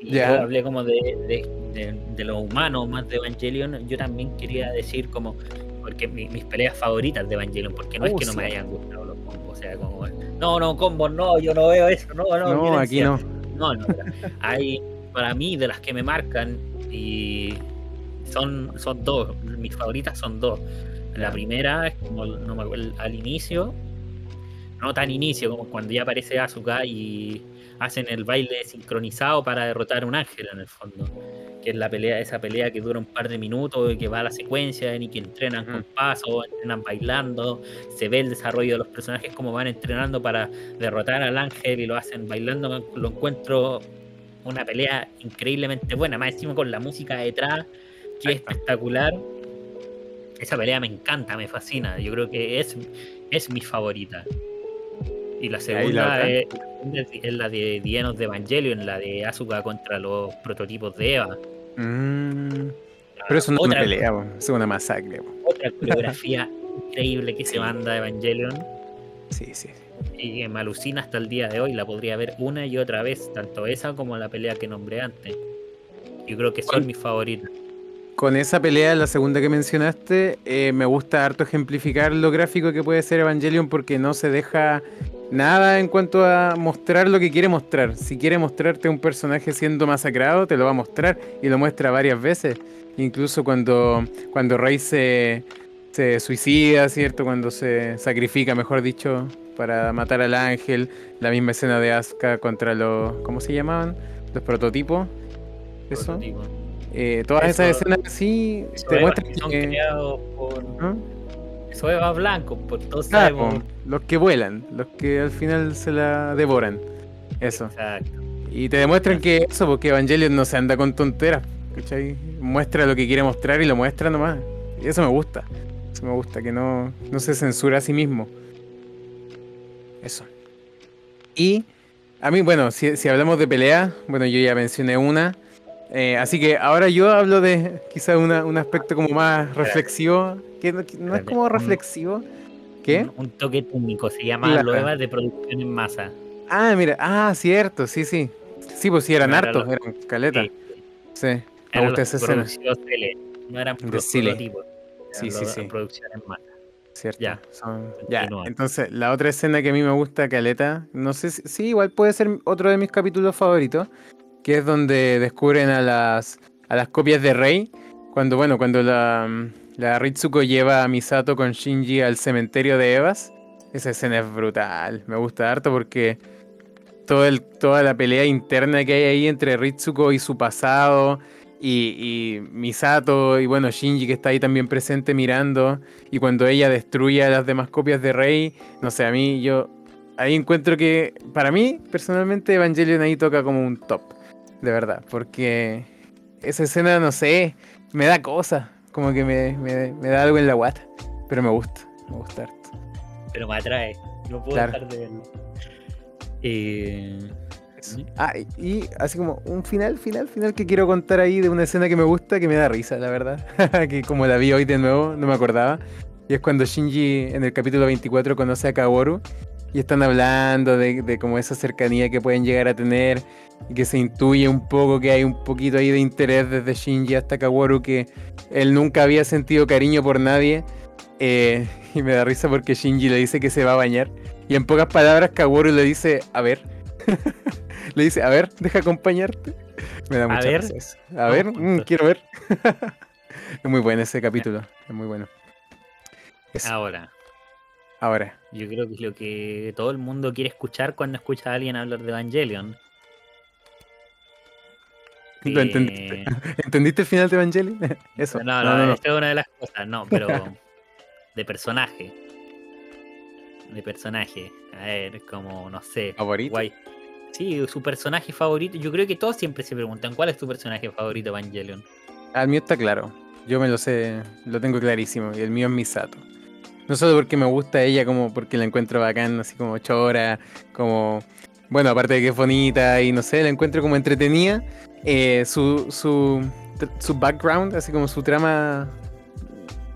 y yo hablé como de, de, de- de lo humano más de Evangelion, yo también quería decir como, porque mi- mis peleas favoritas de Evangelion, porque no es Uh, que no me hayan gustado los combos, o sea, como, no, no, combos, no, yo no veo eso, no, no, No, aquí no. No, no, hay para mí de las que me marcan y son, son dos, mis favoritas son dos. La primera es como no me acuerdo, al inicio, no tan inicio como cuando ya aparece Asuka y hacen el baile sincronizado para derrotar a un ángel en el fondo. Que es la pelea, esa pelea que dura un par de minutos y que va a la secuencia y que entrenan con Ujú. pasos, entrenan bailando, se ve el desarrollo de los personajes como van entrenando para derrotar al ángel y lo hacen bailando, lo encuentro una pelea increíblemente buena, más encima con la música detrás, que es espectacular. Esa pelea me encanta, me fascina, yo creo que es, es mi favorita. Y la segunda es, es la de Dienos de Evangelion, la de Asuka contra los prototipos de Eva. Mm, pero eso no es una pelea, es una masacre. Otra coreografía increíble que se manda Evangelion Sí, sí. y que me alucina hasta el día de hoy. La podría ver una y otra vez, tanto esa como la pelea que nombré antes. Yo creo que son ¿Cuál? mis favoritas. con esa pelea, la segunda que mencionaste, eh, me gusta harto ejemplificar lo gráfico que puede ser Evangelion porque no se deja nada en cuanto a mostrar lo que quiere mostrar. Si quiere mostrarte un personaje siendo masacrado, te lo va a mostrar y lo muestra varias veces. Incluso cuando, cuando Rey se, se suicida, ¿cierto? Cuando se sacrifica, mejor dicho, para matar al ángel. La misma escena de Asuka contra los. ¿Cómo se llamaban? Los prototipos. Eso. Eh, todas esas escenas sí te muestran son que. creados por. ¿no? Eso es blanco, por todos Claro, sabemos. los que vuelan, los que al final se la devoran. Eso. Exacto. Y te demuestran que eso, porque Evangelion no se anda con tonteras, ¿cachai? Muestra lo que quiere mostrar y lo muestra nomás. Y eso me gusta. Eso me gusta, que no, no se censura a sí mismo. Eso. Y a mí, bueno, si, si hablamos de pelea, bueno, yo ya mencioné una. Eh, así que ahora yo hablo de quizás una- un aspecto como más reflexivo, que no, es como reflexivo. ¿Qué? Un, un toque técnico, se llama Claro. Loeva de producción en masa. Ah, mira, ah, cierto, sí, sí. Sí, pues sí, eran hartos, eran caleta. Sí, Sí, me eran gusta esa escena. tele, no eran prototipos. Sí, sí, sí. producción en masa. Cierto. Ya, son- ya, entonces la otra escena que a mí me gusta, Caleta, no sé si, sí, igual puede ser otro de mis capítulos favoritos, que es donde descubren a las, a las copias de Rey, cuando, bueno, cuando la, la Ritsuko lleva a Misato con Shinji al cementerio de Evas, esa escena es brutal, me gusta harto porque todo el, toda la pelea interna que hay ahí entre Ritsuko y su pasado, y, Misato, y bueno, Shinji que está ahí también presente mirando, y cuando ella destruye a las demás copias de Rey, no sé, a mí yo ahí encuentro que para mí personalmente Evangelion ahí toca como un top, de verdad, porque esa escena, no sé, me da cosa, como que me, me- me da algo en la guata, pero me gusta, me gusta harto. Pero me atrae. No puedo Claro. dejar de verlo. Eh. Ah, y, y así como un final, final, final que quiero contar ahí de una escena que me gusta, que me da risa, la verdad, que como la vi hoy de nuevo, no me acordaba, y es cuando Shinji en el capítulo 24 conoce a Kaworu y están hablando de, de como esa cercanía que pueden llegar a tener y que se intuye un poco que hay un poquito ahí de interés desde Shinji hasta Kaworu que él nunca había sentido cariño por nadie eh, y me da risa porque Shinji le dice que se va a bañar y en pocas palabras Kaworu le dice a ver le dice a ver deja acompañarte me da A mucha ver. risa eso. a ver mm, quiero ver es muy bueno ese capítulo es muy bueno Eso. Ahora, ahora yo creo que es lo que todo el mundo quiere escuchar cuando escucha a alguien hablar de Evangelion. Lo Eh, entendiste. ¿Entendiste el final de Evangelion? Eso. No, no, esta es una de las cosas, no, pero de personaje. De personaje. A ver, como, no sé. ¿Favorito? Guay. Sí, su personaje favorito. Yo creo que todos siempre se preguntan, ¿cuál es tu personaje favorito, Evangelion? Al mío está claro. Yo me lo sé, lo tengo clarísimo. Y el mío es Misato. No solo porque me gusta ella, como porque la encuentro bacán, así como chora, como. Bueno, aparte de que es bonita y no sé, la encuentro como entretenida. eh, su, su, su background, así como su trama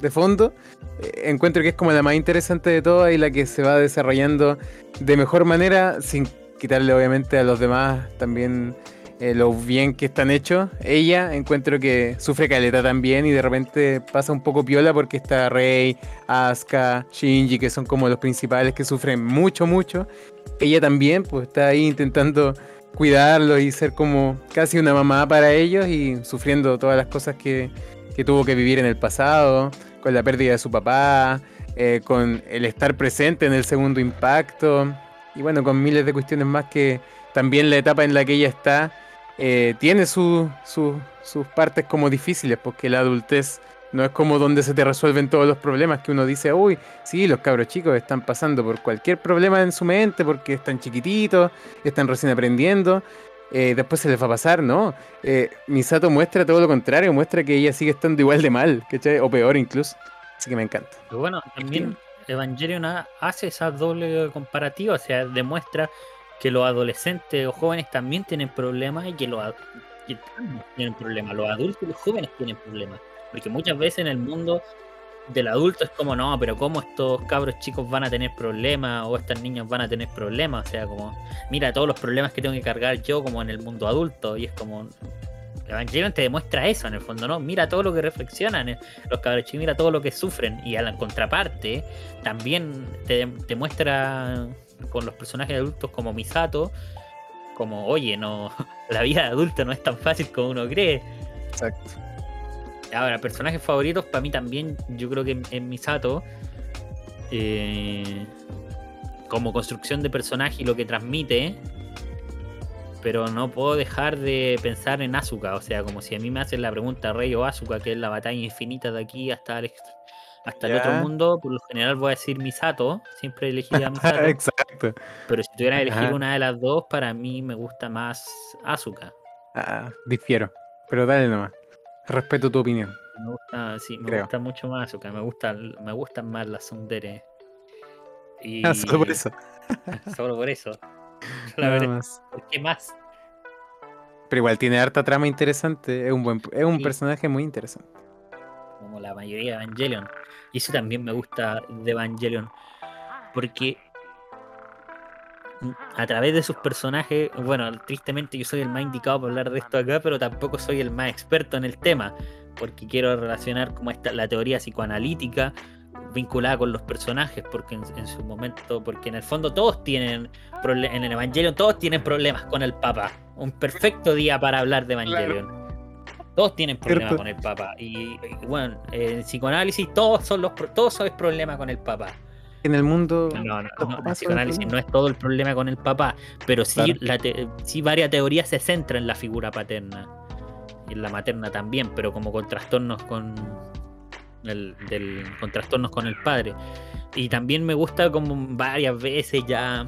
de fondo, eh, encuentro que es como la más interesante de todas y la que se va desarrollando de mejor manera, sin quitarle obviamente a los demás también eh, lo bien que están hechos. Ella encuentro que sufre caleta también y de repente pasa un poco piola porque está Rey, Asuka, Shinji, que son como los principales que sufren mucho, mucho. Ella también pues está ahí intentando cuidarlos y ser como casi una mamá para ellos y sufriendo todas las cosas que, que tuvo que vivir en el pasado, con la pérdida de su papá, eh, con el estar presente en el segundo impacto y bueno, con miles de cuestiones más que también la etapa en la que ella está eh, tiene su- su- sus partes como difíciles, porque la adultez no es como donde se te resuelven todos los problemas que uno dice, uy, sí, los cabros chicos están pasando por cualquier problema en su mente porque están chiquititos, están recién aprendiendo, eh, después se les va a pasar, ¿no? Eh, Misato muestra todo lo contrario, muestra que ella sigue estando igual de mal, ¿cachai? O peor incluso. Así que me encanta. Pero bueno, también Evangelion ha- hace esa doble comparativa, o sea, demuestra que los adolescentes o jóvenes también tienen problemas y que los que tienen problemas, los adultos y los jóvenes tienen problemas. Porque muchas veces en el mundo del adulto es como, no, pero ¿cómo estos cabros chicos van a tener problemas o estas niñas van a tener problemas? O sea, como, mira todos los problemas que tengo que cargar yo como en el mundo adulto y es como, Evangelion te demuestra eso en el fondo, ¿no? Mira todo lo que reflexionan eh, los cabros chicos, mira todo lo que sufren. Y a la contraparte, también te, te muestra con los personajes adultos como Misato, como, oye, no, la vida de adulto no es tan fácil como uno cree. Exacto. Ahora, personajes favoritos para mí también, yo creo que en, Misato, eh, como construcción de personaje y lo que transmite, pero no puedo dejar de pensar en Asuka. O sea, como si a mí me hacen la pregunta Rey o Asuka, que es la batalla infinita de aquí hasta el, hasta el otro mundo, por lo general voy a decir Misato. Siempre elegiría Misato. Exacto. Pero si tuviera que elegir una de las dos, para mí me gusta más Asuka. Ah, difiero. Pero dale nomás. Respeto tu opinión. Me gusta, sí, me gusta mucho más Asuka. Me, gusta, me gustan más las Sundere. Y... Ah, solo por eso. solo por eso. ¿Por qué más? Pero igual tiene harta trama interesante. Es un buen, es un personaje muy interesante. La mayoría de Evangelion. Y eso también me gusta de Evangelion. Porque a través de sus personajes, bueno, tristemente yo soy el más indicado para hablar de esto acá, pero tampoco soy el más experto en el tema, porque quiero relacionar como esta, la teoría psicoanalítica vinculada con los personajes, porque en, su momento, porque en el fondo todos tienen, en el Evangelion todos tienen problemas con el Papa. Un perfecto día para hablar de Evangelion. Todos tienen problemas con el Papa. Y, bueno, en psicoanálisis todos son los todos son problemas con el Papa en el mundo. No, no, no, psicoanálisis no es todo el problema con el papá, pero sí, la sí varias teorías se centran en la figura paterna. Y en la materna también, pero como con trastornos con. El, del, con trastornos con el padre. Y también me gusta como varias veces ya.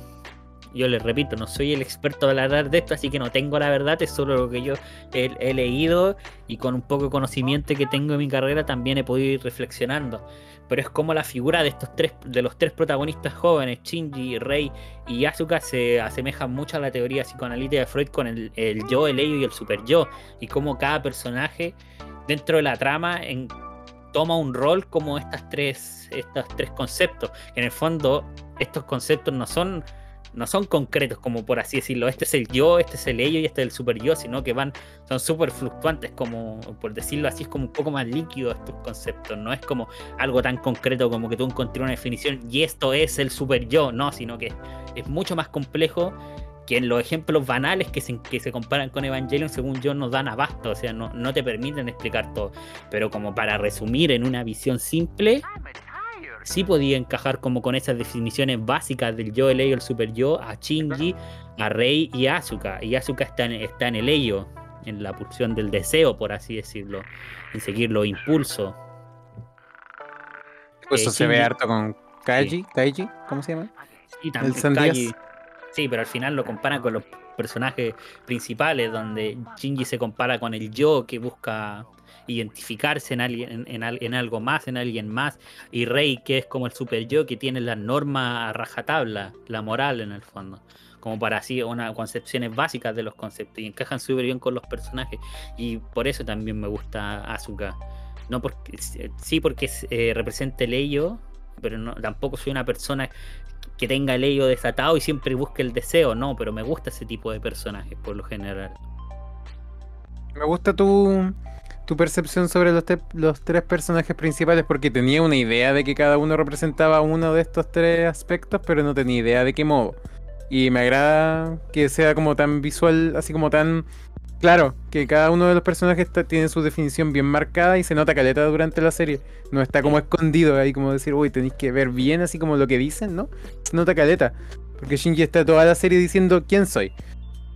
Yo les repito, no soy el experto de hablar de esto, así que no tengo la verdad, es solo lo que yo he, leído y con un poco de conocimiento que tengo en mi carrera también he podido ir reflexionando. Pero es como la figura de estos tres, de los tres protagonistas jóvenes, Shinji, Rei y Asuka, se asemejan mucho a la teoría psicoanalítica de Freud con el, yo, el ello y el super yo, y como cada personaje dentro de la trama toma un rol como estas tres, estos tres conceptos, en el fondo estos conceptos no son no son concretos, como por así decirlo. Este es el yo, este es el ello y este es el super yo, sino que van, son súper fluctuantes, como por decirlo así, es como un poco más líquido estos conceptos. No es como algo tan concreto como que tú encontré una definición y esto es el super yo, no, sino que es mucho más complejo que en los ejemplos banales que se, que se comparan con Evangelion, según yo, nos dan abasto, o sea, no, no te permiten explicar todo. Pero como para resumir en una visión simple, sí podía encajar como con esas definiciones básicas del yo, el ello, el super yo, a Shinji, a Rei y a Asuka. Y Asuka está en, está en el ello, en la pulsión del deseo, por así decirlo, en seguir los impulsos. Pues eso se ve harto con Kaiji, Kaiji, ¿cómo se llama? Sí, también Kaiji. Sí, pero al final lo comparan con los personajes principales, donde Shinji se compara con el yo que busca identificarse en, alguien, en, algo más, en alguien más, y Rey, que es como el super yo, que tiene la norma a rajatabla, la moral en el fondo, como para así unas concepciones básicas de los conceptos, y encajan súper bien con los personajes, y por eso también me gusta Asuka. No porque, sí, porque eh, representa el ello, pero tampoco soy una persona que tenga el ello desatado y siempre busque el deseo, no, pero me gusta ese tipo de personajes por lo general. Me gusta tu, tu percepción sobre los, los tres personajes principales porque tenía una idea de que cada uno representaba uno de estos tres aspectos, pero no tenía idea de qué modo. Y me agrada que sea como tan visual, así como tan claro, que cada uno de los personajes tiene su definición bien marcada y se nota caleta durante la serie. No está como escondido ahí como decir, uy, tenéis que ver bien así como lo que dicen, ¿no? Se nota caleta. Porque Shinji está toda la serie diciendo quién soy.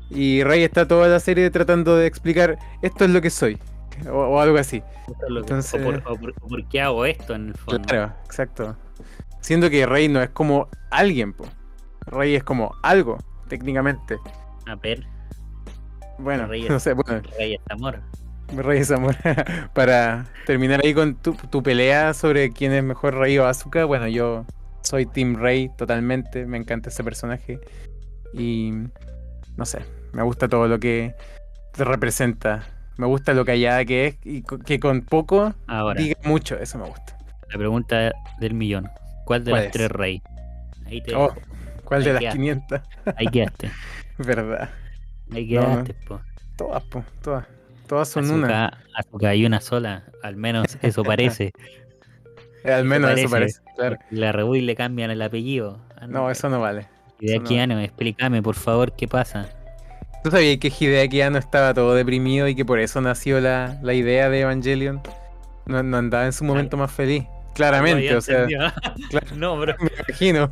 Y Rey está toda la serie tratando de explicar esto es lo que soy o, algo así. Entonces, o, por, qué hago esto en el fondo. Claro, exacto. Siendo que Rey no es como alguien, po. Rey es como algo, técnicamente. A ver. Bueno, no sé, bueno. Rey es amor. Rey es amor. Para terminar ahí con tu, tu, pelea sobre quién es mejor Rey o Asuka, bueno, yo soy Team Rey totalmente, me encanta ese personaje. Y no sé, me gusta todo lo que representa me gusta lo callada que es y que con poco diga mucho. Eso me gusta. La pregunta del millón. ¿Cuál de las tres rey? Ahí te oh, ¿Cuál de las 500? Ahí quedaste. Verdad. Ahí quedaste, po. Todas, po, todas. Todas son una. Asuka, Asuka hay una sola, al menos eso parece. Al menos eso parece. parece, claro. La Rebull le cambian el apellido. Ah, No, eso no vale. Hideaki eso no. Anno, explícame por favor qué pasa. ¿Tú sabías que Hideaki Anno estaba todo deprimido y que por eso nació la, la idea de Evangelion? No, no andaba en su momento más feliz. Claramente, o sea. No, bro. me imagino.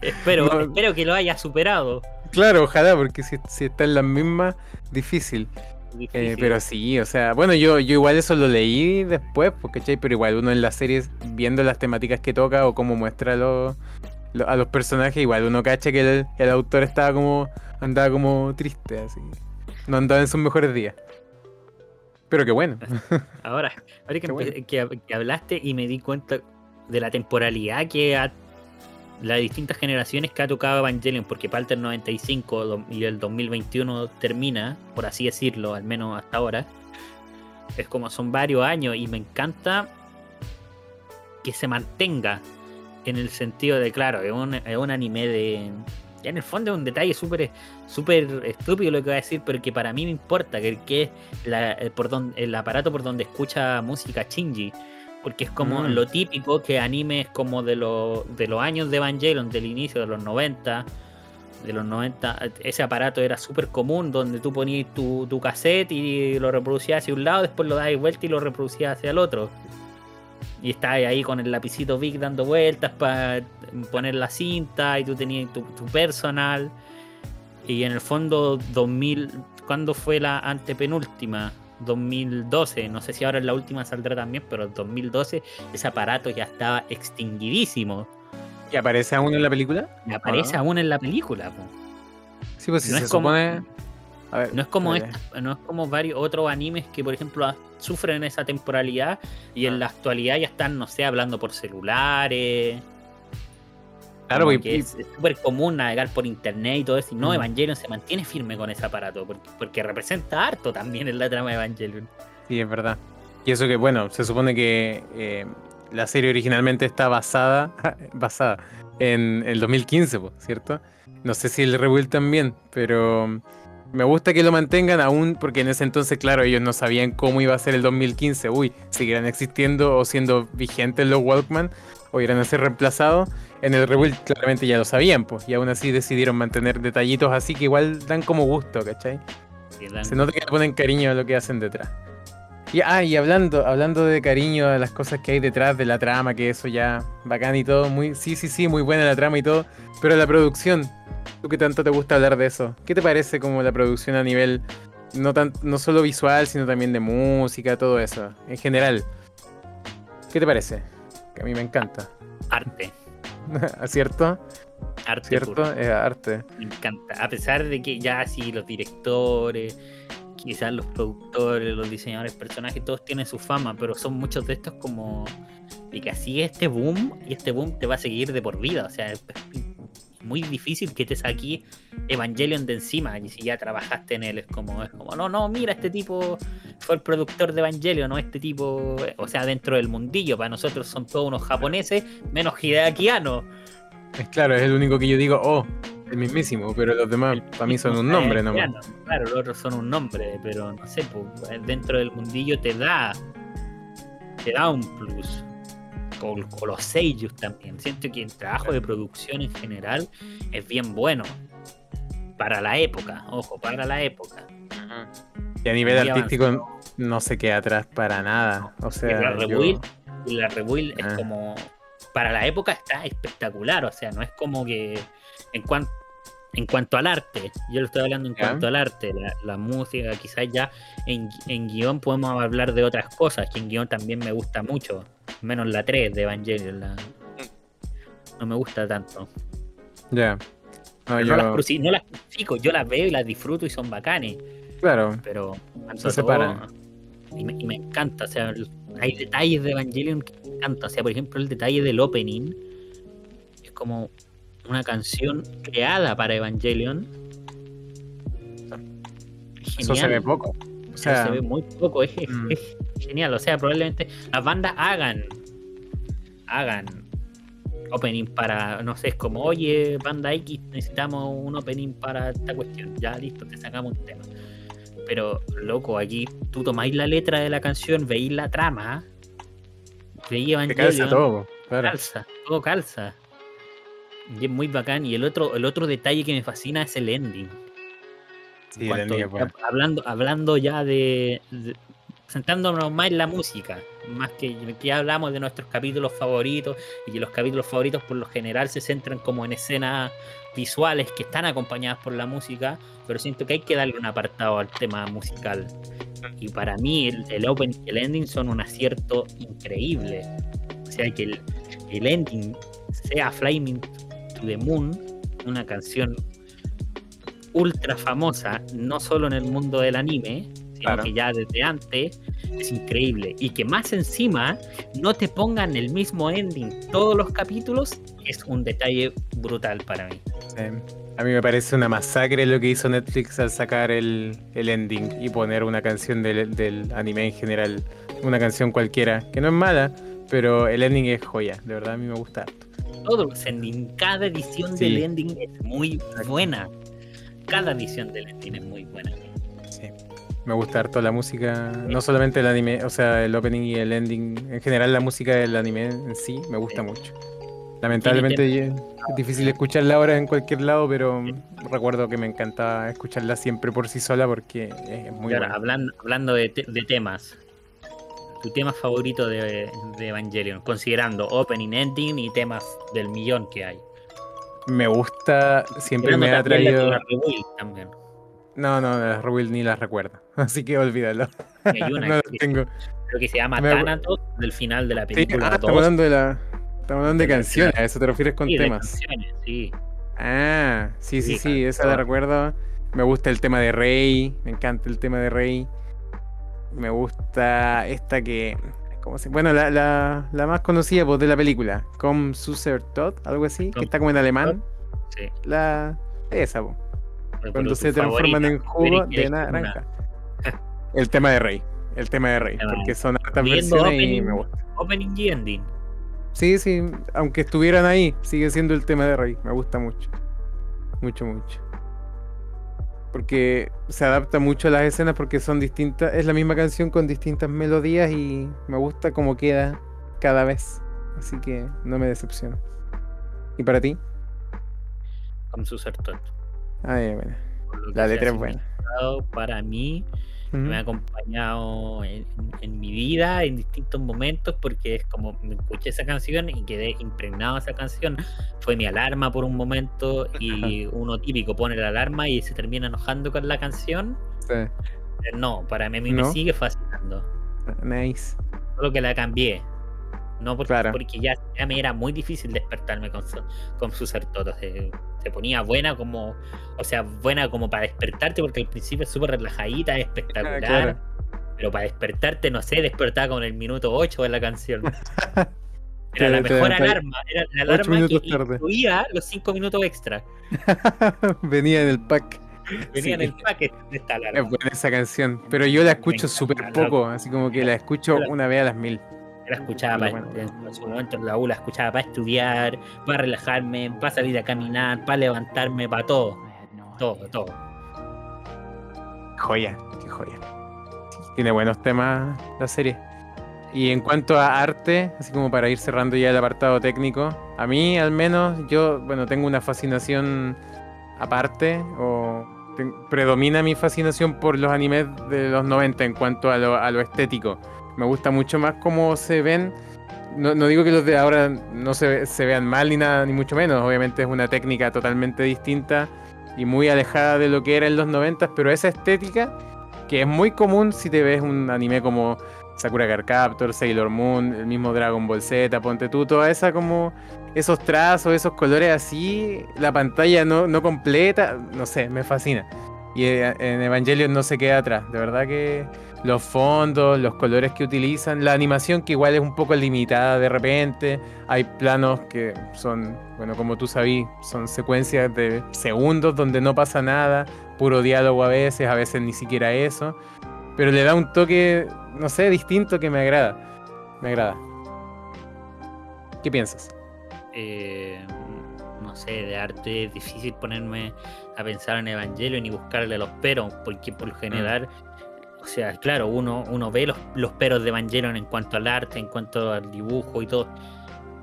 Espero, No. espero que lo haya superado. Claro, ojalá, porque si, si está en las mismas, difícil. Eh, Difícil. pero sí, o sea, bueno, yo, yo igual eso lo leí después, porque pero igual uno en las series, viendo las temáticas que toca o cómo muestra lo- lo- a los personajes, igual uno cacha que el, el autor estaba como, andaba como triste, así. No andaba en sus mejores días. Pero qué bueno. Ahora, ahora que, bueno. que- que hablaste y me di cuenta de la temporalidad que ha, las distintas generaciones que ha tocado Evangelion, porque parte el 95 do- y el 2021 termina, por así decirlo, al menos hasta ahora. Es como son varios años y me encanta que se mantenga en el sentido de, claro, es un, es un anime de... Ya en el fondo es un detalle súper súper estúpido lo que voy a decir, pero que para mí me importa, que, que es la- eh, por donde, el aparato por donde escucha música Shinji. Porque es como Mm. lo típico que animes como de, lo- de los años de Evangelion, del inicio de los 90. De los 90, ese aparato era súper común donde tú ponías tu, tu cassette y lo reproducías hacia un lado, después lo dabas vuelta y lo reproducías hacia el otro. Y estabas ahí con el lapicito Big dando vueltas para poner la cinta y tú tenías tu, tu personal. Y en el fondo, 2000, ¿cuándo fue la antepenúltima? 2012, no sé si ahora en la última saldrá también, pero en 2012 ese aparato ya estaba extinguidísimo. ¿Y aparece aún en la película? Y aparece aún en la película. po. Sí, pues si No se es como-. A ver, No es como esta- no es como varios otros animes que, por ejemplo, a- sufren esa temporalidad y en Ah. la actualidad ya están, no sé, hablando por celulares. Claro, y- que y- es súper común navegar por internet y todo eso. Y no, Mm. Evangelion se mantiene firme con ese aparato porque, porque representa harto también en la trama de Evangelion. Sí, es verdad. Y eso que, bueno, se supone que eh, la serie originalmente está basada, basada en el 2015, po, ¿cierto? No sé si el Rebuild también, pero me gusta que lo mantengan aún, porque en ese entonces, claro, ellos no sabían cómo iba a ser el 2015. Uy, seguirán existiendo o siendo vigentes los Walkman, o irán a ser reemplazados. En el Rebuild claramente ya lo sabían, pues, y aún así decidieron mantener detallitos así que igual dan como gusto, ¿cachai? Se nota que le ponen cariño a lo que hacen detrás. Y, ah, y hablando, hablando de cariño a las cosas que hay detrás de la trama, que eso ya bacán y todo, muy, sí, sí, sí, muy buena la trama y todo, pero la producción, tú que tanto te gusta hablar de eso, ¿qué te parece como la producción a nivel no tan, no solo visual, sino también de música, todo eso, en general? ¿Qué te parece? Que a mí me encanta, Arte. ¿cierto? Arte ¿Cierto? Es arte. Me encanta. A pesar de que ya sí, los directores, quizás los productores, los diseñadores, personajes, todos tienen su fama, pero son muchos de estos como. Y que así este boom, y este boom te va a seguir de por vida. O sea, es muy difícil que te saque Evangelion de encima. Y si ya trabajaste en él, es como, es como, no, no, mira, este tipo fue el productor de Evangelion, no este tipo, o sea, dentro del mundillo. Para nosotros son todos unos japoneses, menos Hideaki Anno. Es claro, es el único que yo digo, oh, el mismísimo, pero los demás para mí son un nombre nomás. Claro, Claro, los otros son un nombre, pero no sé, pues, dentro del mundillo te da te da un plus. Con, con los seiyus también. Siento que el trabajo de producción en general es bien bueno. Para la época, ojo, para la época. Y a nivel artístico no se queda atrás para nada. O sea, la Rebuild, la Rebuild Ah. es como. Para la época está espectacular. O sea, no es como que. En cuanto. En cuanto al arte, yo lo estoy hablando en cuanto al arte, la, la música, quizás ya en, en guion podemos hablar de otras cosas, que en guion también me gusta mucho, menos la 3 de Evangelion, la- no me gusta tanto. ya. No, yo- No, las cruci- no las crucifico, yo las veo y las disfruto y son bacanes, claro, pero Se separan. Y me, y me encanta, o sea, hay detalles de Evangelion que me encantan, o sea, por ejemplo, el detalle del opening es como una canción creada para Evangelion. eso se ve poco. O sea, sea, se ve muy poco, es, es- mm. es genial, o sea, probablemente las bandas hagan hagan opening para, no sé, es como, oye, banda X, necesitamos un opening para esta cuestión, ya listo, te sacamos un tema. pero loco, aquí tú tomáis la letra de la canción, veis la trama, veis calza todo, calza, todo calza. Y es muy bacán. Y el otro, el otro detalle que me fascina es el ending. Sí, el ending hablando, hablando ya de, sentándonos más en la música, más que, que hablamos de nuestros capítulos favoritos y que los capítulos favoritos por lo general se centran como en escenas visuales que están acompañadas por la música, pero siento que hay que darle un apartado al tema musical. Y para mí el, open y el ending son un acierto increíble. O sea que el, el ending sea Flaming to the Moon, una canción ultra famosa, no solo en el mundo del anime, sino que ya desde antes es increíble. Y que más encima no te pongan el mismo ending todos los capítulos es un detalle brutal para mí. A mí me parece una masacre lo que hizo Netflix al sacar el, ending y poner una canción del, anime en general, una canción cualquiera, que no es mala, pero el ending es joya, de verdad a mí me gusta Todo los ending, cada edición del ending es muy buena. Cada edición del ending es muy buena. Me gusta harto la música, no solamente el anime, o sea, el opening y el ending, en general la música del anime en sí me gusta mucho. Lamentablemente es difícil escucharla ahora en cualquier lado, pero recuerdo que me encanta escucharla siempre por sí sola porque es muy buena. Hablando, hablando de, temas, tu tema favorito de, Evangelion, considerando opening, ending y temas del millón que hay. Me gusta, siempre me ha traído. No, no, las Rebuild ni las recuerdo, así que olvídalo. Hay una no que, tengo. Creo que se llama Thanatos del final de la película. Sí, ah, estamos hablando de la Estamos hablando de canciones, ¿a eso te refieres con temas? canciones, sí. Ah, sí, sí, sí, esa la recuerdo. Me gusta el tema de Rey, me encanta el tema de Rey. Me gusta esta que. ¿cómo se? Bueno, la, la, la más conocida pues, de la película, Com Suser Todd, algo así, que está como en alemán. Sí. La. Esa, pues. Cuando se transforman en jugo de naranja. El tema de Rey. El tema de Rey. Porque son hartas versiones y me gusta. Opening y ending. Sí, sí, aunque estuvieran ahí, sigue siendo el tema de Rey. Me gusta mucho. Mucho, mucho. Porque se adapta mucho a las escenas porque son distintas. Es la misma canción con distintas melodías y me gusta cómo queda cada vez. Así que no me decepciona. ¿Y para ti? Con su sertot. Ah, bueno. La letra es buena. Para mí, me ha acompañado en, mi vida en distintos momentos porque es como me escuché esa canción y quedé impregnado de esa canción. Fue mi alarma por un momento y uno típico pone la alarma y se termina enojando con la canción. Eh, no, para mí, me sigue fascinando. Nice. Solo que la cambié. No porque, porque ya, ya, me era muy difícil despertarme con, su, con sus sertotos. Se, se, ponía buena como, o sea, buena como para despertarte, porque al principio es súper relajadita, espectacular. Pero para despertarte, no sé, despertaba con el minuto 8 de la canción. Era la mejor alarma, era la alarma que incluía los 5 minutos extra. Venía en el pack. Venía en el pack de esta alarma. Es buena esa canción, pero yo la escucho súper poco, así como que la escucho una vez a las mil. La escuchaba en su momento en la U, la escuchaba para estudiar, para relajarme, para salir a caminar, para levantarme, para todo. Todo, todo. Joya, qué joya. Tiene buenos temas la serie. Y en cuanto a arte, así como para ir cerrando ya el apartado técnico, a mí al menos yo, bueno, tengo una fascinación aparte, o predomina mi fascinación por los animes de los 90 en cuanto a lo, a lo estético me gusta mucho más cómo se ven. No, digo que los de ahora no se, se, vean mal ni nada, ni mucho menos. Obviamente es una técnica totalmente distinta y muy alejada de lo que era en los 90, pero esa estética, que es muy común si te ves un anime como Sakura Card Captor, Sailor Moon, el mismo Dragon Ball Z, ponte tú, toda esa como esos trazos, esos colores así, la pantalla no, no completa, no sé, me fascina. Y eh, en Evangelion no se queda atrás, de verdad que los fondos, los colores que utilizan, la animación que igual es un poco limitada de repente, hay planos que son, bueno, como tú sabís, son secuencias de segundos donde no pasa nada, puro diálogo a veces, a veces ni siquiera eso, pero le da un toque, no sé, distinto que me agrada, me agrada. ¿Qué piensas? Eh, no sé, de arte, es difícil ponerme a pensar en Evangelion y buscarle los peros, porque por lo Mm. general, o sea, claro, uno, uno ve los, los peros de Evangelion en cuanto al arte, en cuanto al dibujo y todo,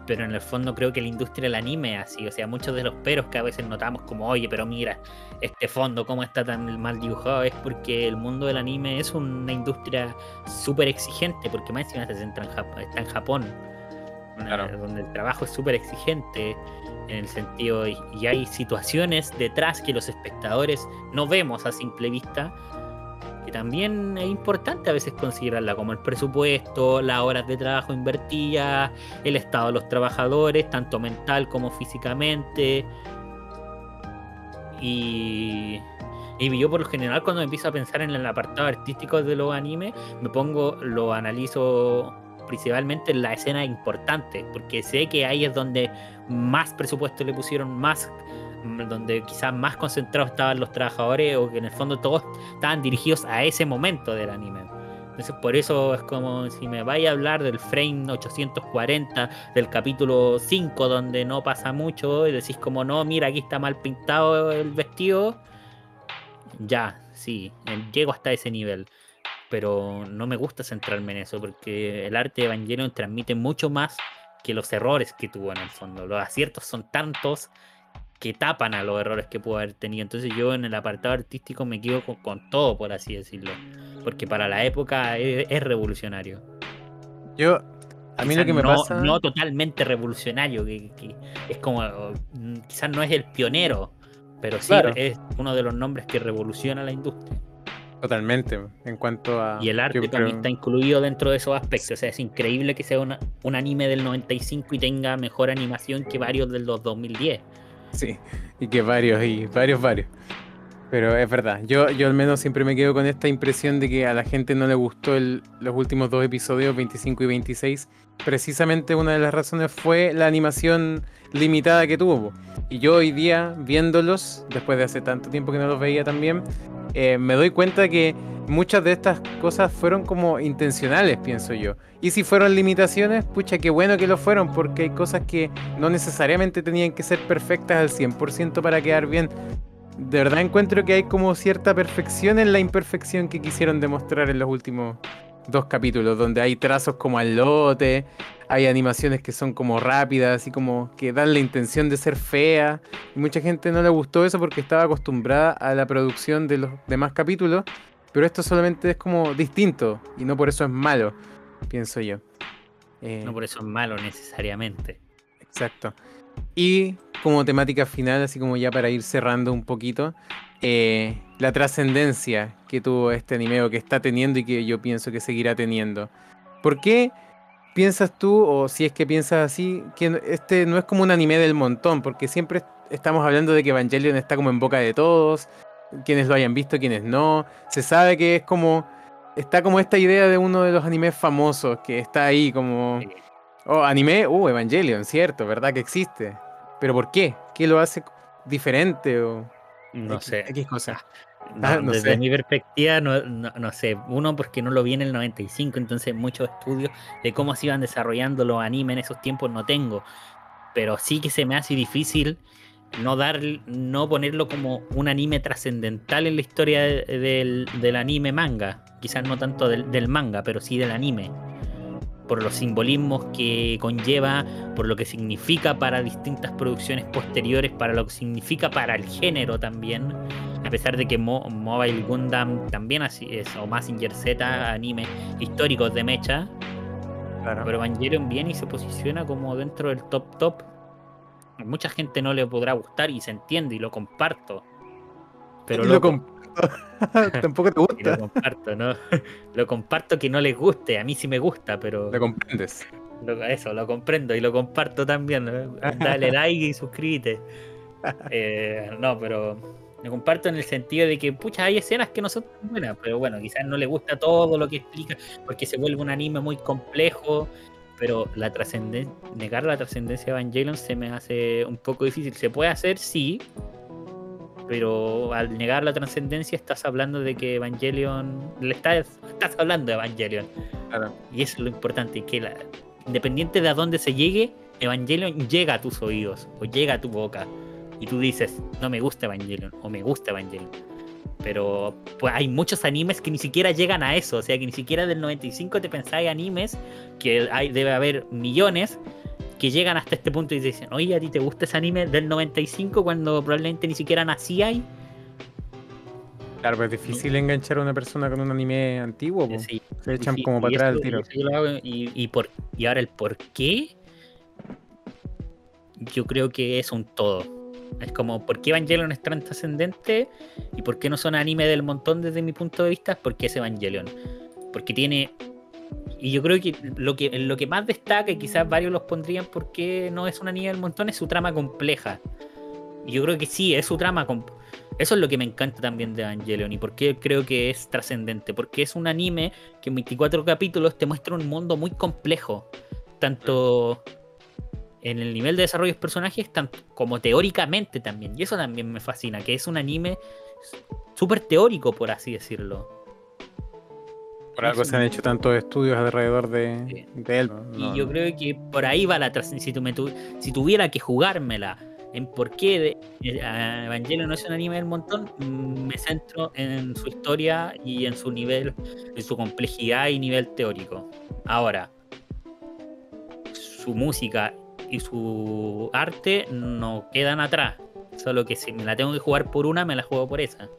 pero en el fondo creo que la industria del anime es así, o sea, muchos de los peros que a veces notamos como, oye, pero mira, este fondo, cómo está tan mal dibujado, es porque el mundo del anime es una industria súper exigente, porque más encima se centra en Jap- está en Japón, Claro. donde el trabajo es súper exigente en el sentido, y, y hay situaciones detrás que los espectadores no vemos a simple vista, que también es importante a veces considerarla, como el presupuesto, las horas de trabajo invertidas, el estado de los trabajadores, tanto mental como físicamente. Y, y yo por lo general cuando empiezo a pensar en el apartado artístico de los animes, me pongo, lo analizo principalmente en la escena importante, porque sé que ahí es donde más presupuesto le pusieron, más mm, donde quizás más concentrados estaban los trabajadores o que en el fondo todos estaban dirigidos a ese momento del anime. Entonces por eso es como si me vaya a hablar del frame 840 del capítulo 5 donde no pasa mucho y decís como no, mira aquí está mal pintado el vestido. Ya, sí, llego hasta ese nivel. Pero no me gusta centrarme en eso porque el arte de Evangelion transmite mucho más que los errores que tuvo en el fondo. Los aciertos son tantos que tapan a los errores que pudo haber tenido. Entonces yo en el apartado artístico me quedo con, todo, por así decirlo. Porque para la época es, es revolucionario. Yo, a mí lo que me no, pasa. no totalmente revolucionario, que, que es como, mm, quizás no es el pionero, pero sí Claro. es uno de los nombres que revoluciona la industria. Totalmente. En cuanto a. Y el arte también está incluido dentro de esos aspectos. O sea, es increíble que sea una- un anime del 95 y tenga mejor animación que varios del dos- 2010. Sí, y que varios, y varios, varios. Pero es verdad, yo, yo al menos siempre me quedo con esta impresión de que a la gente no le gustó los últimos dos episodios, 25 y 26. Precisamente una de las razones fue la animación limitada que tuvo. Y yo hoy día, viéndolos, después de hace tanto tiempo que no los veía también, eh, me doy cuenta que muchas de estas cosas fueron como intencionales, pienso yo. Y si fueron limitaciones, pucha, qué bueno que lo fueron, porque hay cosas que no necesariamente tenían que ser perfectas al 100% para quedar bien. De verdad encuentro que hay como cierta perfección en la imperfección que quisieron demostrar en los últimos dos capítulos, donde hay trazos como al lote, hay animaciones que son como rápidas, así como que dan la intención de ser fea. Y mucha gente no le gustó eso porque estaba acostumbrada a la producción de los demás capítulos, pero esto solamente es como distinto y no por eso es malo, pienso yo. Eh, No por eso es malo necesariamente. Exacto. Y como temática final, así como ya para ir cerrando un poquito, eh, la trascendencia que tuvo este anime o que está teniendo y que yo pienso que seguirá teniendo. ¿Por qué piensas tú, o si es que piensas así, que este no es como un anime del montón? Porque siempre est- estamos hablando de que Evangelion está como en boca de todos, quienes lo hayan visto, quienes no. Se sabe que es como... Está como esta idea de uno de los animes famosos que está ahí como... Oh, anime, uh, Evangelion, cierto, ¿verdad que existe? ¿Pero por qué? ¿Qué lo hace diferente o No sé. X cosa? No, Ah, no desde sé. mi perspectiva, no, no- no sé. Uno, porque no lo vi en el 95, entonces muchos estudios de cómo se iban desarrollando los animes en esos tiempos no tengo. Pero sí que se me hace difícil no dar, no ponerlo como un anime trascendental en la historia de- del, del anime manga. Quizás no tanto del, del manga, pero sí del anime. Por los simbolismos que conlleva, por lo que significa para distintas producciones posteriores, para lo que significa para el género también. A pesar de que Mo- Mobile Gundam también así es, o Mazinger Z, anime históricos de Mecha, Claro. pero Evangelion viene y se posiciona como dentro del top top. Mucha gente no le podrá gustar y se entiende y lo comparto. Pero lo loco, Tampoco te y lo gusta. comparto, ¿no? lo comparto que no les guste, a mí sí me gusta, pero Lo comprendes. eso, lo comprendo y lo comparto también. ¿no? Dale like y suscríbete. Eh, no, pero lo comparto en el sentido de que, pucha, hay escenas que no son tan buenas, pero bueno, quizás no le gusta todo lo que explica, porque se vuelve un anime muy complejo, pero la negar la trascendencia de Evangelion se me hace un poco difícil. Se puede hacer, sí, pero al negar la trascendencia estás hablando de que Evangelion, le estás, estás hablando de Evangelion. Claro. Y eso es lo importante, que la- independiente de a dónde se llegue, Evangelion llega a tus oídos o llega a tu boca. y tú dices, no me gusta Evangelion o me gusta Evangelion. Pero pues hay muchos animes que ni siquiera llegan a eso, o sea que ni siquiera del 95 te pensáis animes, que hay, debe haber millones, que llegan hasta este punto y dicen, oye, ¿a ti te gusta ese anime del 95 cuando probablemente ni siquiera nacíais? Claro, pero es difícil enganchar a una persona con un anime antiguo. po. Sí, Se echan como para atrás el tiro. y Y, y por, y ahora el por qué, yo creo que es un todo. Es como, ¿por qué Evangelion es tan trascendente? ¿Y por qué no son anime del montón desde mi punto de vista? Porque es Evangelion. Porque tiene... Y yo creo que lo que, lo que más destaca, y quizás varios los pondrían porque no es un anime del montón, es su trama compleja. Y yo creo que sí, es su trama. com- Eso es lo que me encanta también de Evangelion y por qué creo que es trascendente. Porque es un anime que en 24 capítulos te muestra un mundo muy complejo. Tanto en el nivel de desarrollo de personajes, tanto como teóricamente también. Y eso también me fascina, que es un anime súper teórico, por así decirlo. Por algo se han hecho tantos estudios alrededor de, Sí. de él. Y No, yo no. creo que por ahí va la trascendencia. Si, tu- me tu- si tuviera que jugármela en por qué de- eh, Evangelion no es un anime del montón, mm, me centro en su historia y en su nivel, en su complejidad y nivel teórico. Ahora, su música y su arte no quedan atrás. Solo que si me la tengo que jugar por una, me la juego por esa.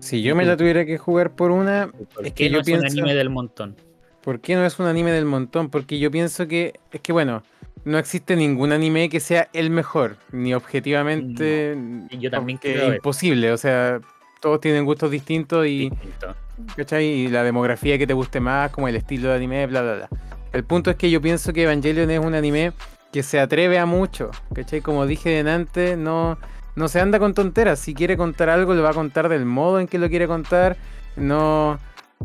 Si yo me la tuviera que jugar por una, ¿Por Es que no yo es pienso- un anime del montón? ¿por qué no es un anime del montón? Porque yo pienso que, es que bueno, no existe ningún anime que sea el mejor, ni objetivamente, Y yo también creo eso. imposible, o sea, todos tienen gustos distintos y, Distinto. ¿cachai? Y la demografía que te guste más, como el estilo de anime, bla, bla, bla. El punto es que yo pienso que Evangelion es un anime que se atreve a mucho, ¿cachai? Como dije antes, no, no se anda con tonteras. Si quiere contar algo, lo va a contar del modo en que lo quiere contar. No,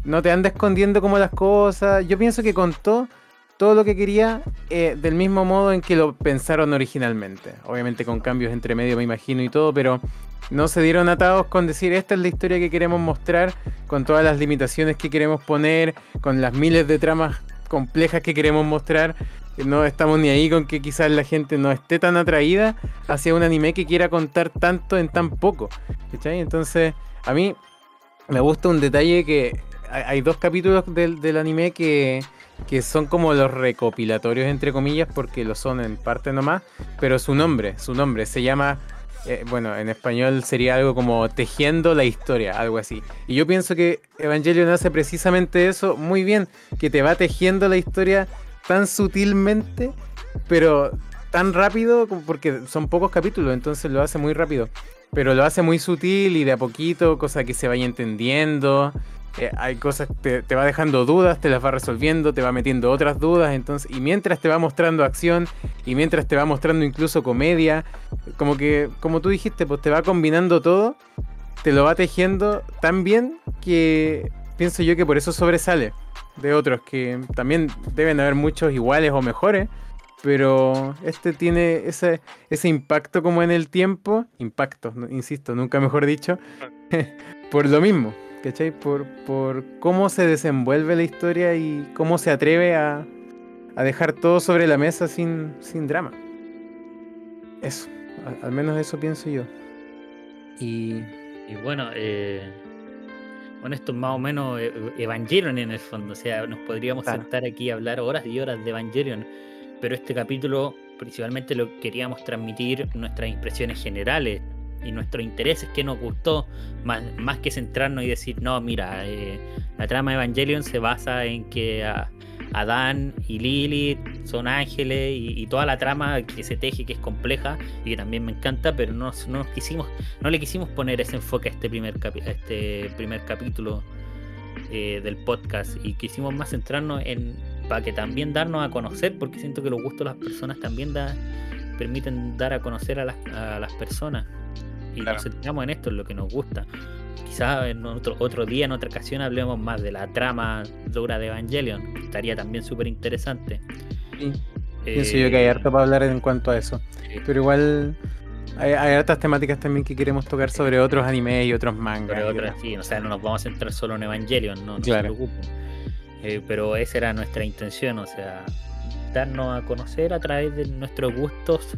no te anda escondiendo como las cosas. Yo pienso que contó todo lo que quería eh, del mismo modo en que lo pensaron originalmente. Obviamente con cambios entre medio, me imagino, y todo, pero no se dieron atados con decir esta es la historia que queremos mostrar, con todas las limitaciones que queremos poner, con las miles de tramas complejas que queremos mostrar. No estamos ni ahí con que quizás la gente no esté tan atraída hacia un anime que quiera contar tanto en tan poco. ¿cachai? Entonces, a mí me gusta un detalle que hay, dos capítulos del, del anime que, que son como los recopilatorios, entre comillas, porque lo son en parte nomás, pero su nombre, su nombre se llama, eh, bueno, en español sería algo como Tejiendo la Historia, algo así. Y yo pienso que Evangelion hace precisamente eso muy bien, que te va tejiendo la historia tan sutilmente, pero tan rápido, porque son pocos capítulos, entonces lo hace muy rápido. Pero lo hace muy sutil y de a poquito, cosa que se vaya entendiendo. Eh, hay cosas que te, te va dejando dudas, te las va resolviendo, te va metiendo otras dudas, entonces, y mientras te va mostrando acción, y mientras te va mostrando incluso comedia, como que, como tú dijiste, pues te va combinando todo, te lo va tejiendo tan bien que pienso yo que por eso sobresale de otros, que también deben haber muchos iguales o mejores, pero este tiene ese, ese impacto como en el tiempo, impacto, insisto, nunca mejor dicho, por lo mismo, ¿cachai? Por, por cómo se desenvuelve la historia y cómo se atreve a, a dejar todo sobre la mesa sin, sin drama. Eso, al menos eso pienso yo. Y Y bueno, eh, con esto es más o menos eh, Evangelion en el fondo. O sea, nos podríamos Claro. sentar aquí a hablar horas y horas de Evangelion. Pero este capítulo principalmente lo queríamos transmitir nuestras impresiones generales y nuestros intereses que nos gustó, más, más que centrarnos y decir, no, mira, eh, la trama de Evangelion se basa en que a- Adán y Lilith son ángeles y, y toda la trama que se teje, que es compleja y que también me encanta, pero no, no nos quisimos no le quisimos poner ese enfoque a este primer, capi- a este primer capítulo eh, del podcast. Y quisimos más centrarnos en para que también darnos a conocer porque siento que los gustos de las personas también da- permiten dar a conocer a las, a las personas. Y Claro. nos centramos en esto, en lo que nos gusta quizás en otro, otro día, en otra ocasión hablemos más de la trama dura de Evangelion que estaría también súper interesante Sí, pienso yo que hay Eh, harto para hablar en cuanto a eso. sí. Pero igual hay, hay hartas temáticas también que queremos tocar sobre otros animes y otros mangas. Otras- sí, o sea, no nos vamos a centrar solo en Evangelion, no, no Claro. se preocupen. Eh, pero esa era nuestra intención, o sea, darnos a conocer a través de nuestros gustos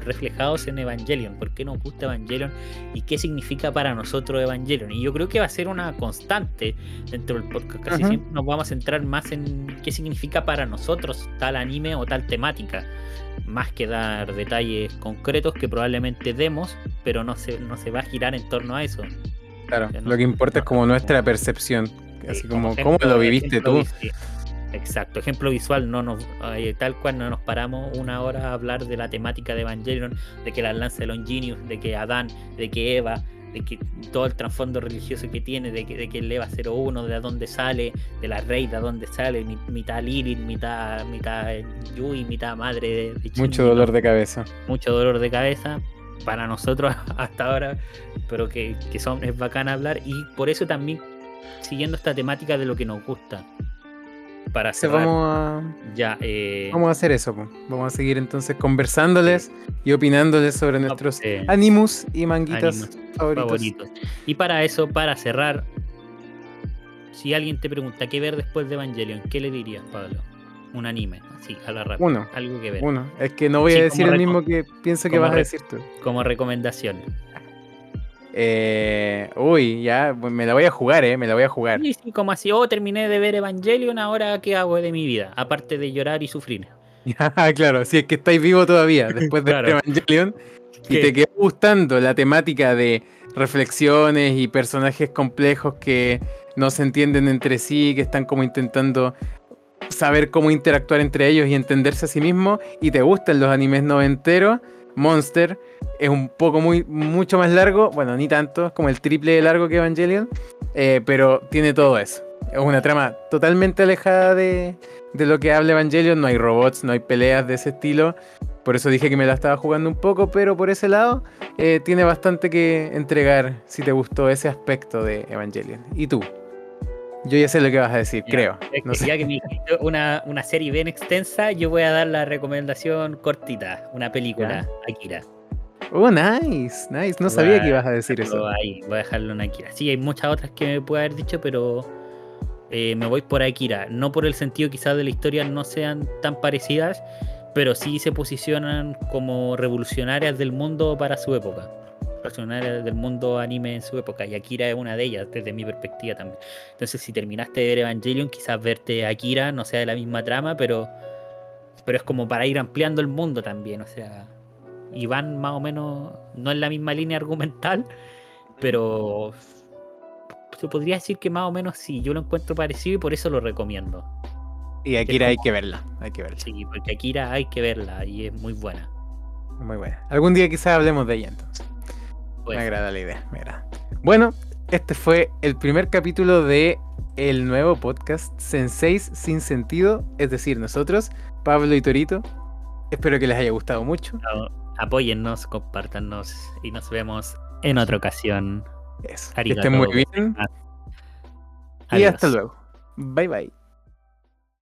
reflejados en Evangelion, por qué nos gusta Evangelion y qué significa para nosotros Evangelion. Y yo creo que va a ser una constante dentro del podcast. Casi siempre nos vamos a centrar más en qué significa para nosotros tal anime o tal temática, más que dar detalles concretos que probablemente demos, pero no se, no se va a girar en torno a eso. Claro, lo que importa es como nuestra percepción, así como cómo lo viviste tú. Exacto, ejemplo visual, no nos, eh, tal cual no nos paramos una hora a hablar de la temática de Evangelion, de que la lanza de Longinius, de que Adán, de que Eva, de que todo el trasfondo religioso que tiene, de que, de que el Eva 01, de dónde sale, de la rey, de dónde sale, mitad Lilith, mitad, mitad Yui, mitad madre de, Mucho dolor de cabeza. Mucho dolor de cabeza para nosotros hasta ahora, pero que, que son, es bacán hablar y por eso también siguiendo esta temática de lo que nos gusta para cerrar. Vamos a, ya, eh, vamos a hacer eso. Vamos a seguir entonces conversándoles y opinándoles sobre nuestros animus y manguitas favoritos. Y para eso, para cerrar, si alguien te pregunta qué ver después de Evangelion, ¿qué le dirías, Pablo? Un anime, así, a la rápida. Uno. Algo que ver. Uno. Es que no voy a decir el mismo que pienso que vas a decir tú. Como recomendación. Eh, uy, ya me la voy a jugar, ¿eh? Me la voy a jugar. Sí, como así, oh, terminé de ver Evangelion, ahora qué hago de mi vida, aparte de llorar y sufrir. claro, si es que estáis vivo todavía después de Evangelion y te quedó gustando la temática de reflexiones y personajes complejos que no se entienden entre sí, que están como intentando saber cómo interactuar entre ellos y entenderse a sí mismos, y te gustan los animes noventeros Monster es un poco muy mucho más largo, bueno, ni tanto, es como el triple de largo que Evangelion, eh, pero tiene todo eso. Es una trama totalmente alejada de, lo que habla Evangelion, no hay robots, no hay peleas de ese estilo, por eso dije que me la estaba jugando un poco, pero por ese lado eh, tiene bastante que entregar si te gustó ese aspecto de Evangelion. ¿Y tú? Yo ya sé lo que vas a decir, creo. Ya que me dijiste una, una, serie bien extensa, yo voy a dar la recomendación cortita, una película, Akira. Oh, nice, nice. No sabía que ibas a decir eso. Ahí, voy a dejarlo en Akira. Sí, hay muchas otras que me puedo haber dicho, pero eh, me voy por Akira. No por el sentido quizás de la historia no sean tan parecidas, pero sí se posicionan como revolucionarias del mundo para su época del mundo anime en su época y Akira es una de ellas desde mi perspectiva también. Entonces si terminaste de ver Evangelion quizás verte Akira no sea de la misma trama, pero, pero es como para ir ampliando el mundo también, o sea, y van más o menos, no en la misma línea argumental, pero se podría decir que más o menos sí, yo lo encuentro parecido y por eso lo recomiendo. Y Akira hay que verla, hay que verla. Sí, porque Akira hay que verla y es muy buena. Muy buena. Algún día quizás hablemos de ella entonces. Me pues. agrada la idea, me agrada. Bueno, este fue el primer capítulo de el nuevo podcast Senseis sin sentido, es decir, nosotros, Pablo y Torito. Espero que les haya gustado mucho. apóyennos, compártanos y nos vemos en otra ocasión. Eso. Que estén muy bien. Y hasta luego. Bye bye.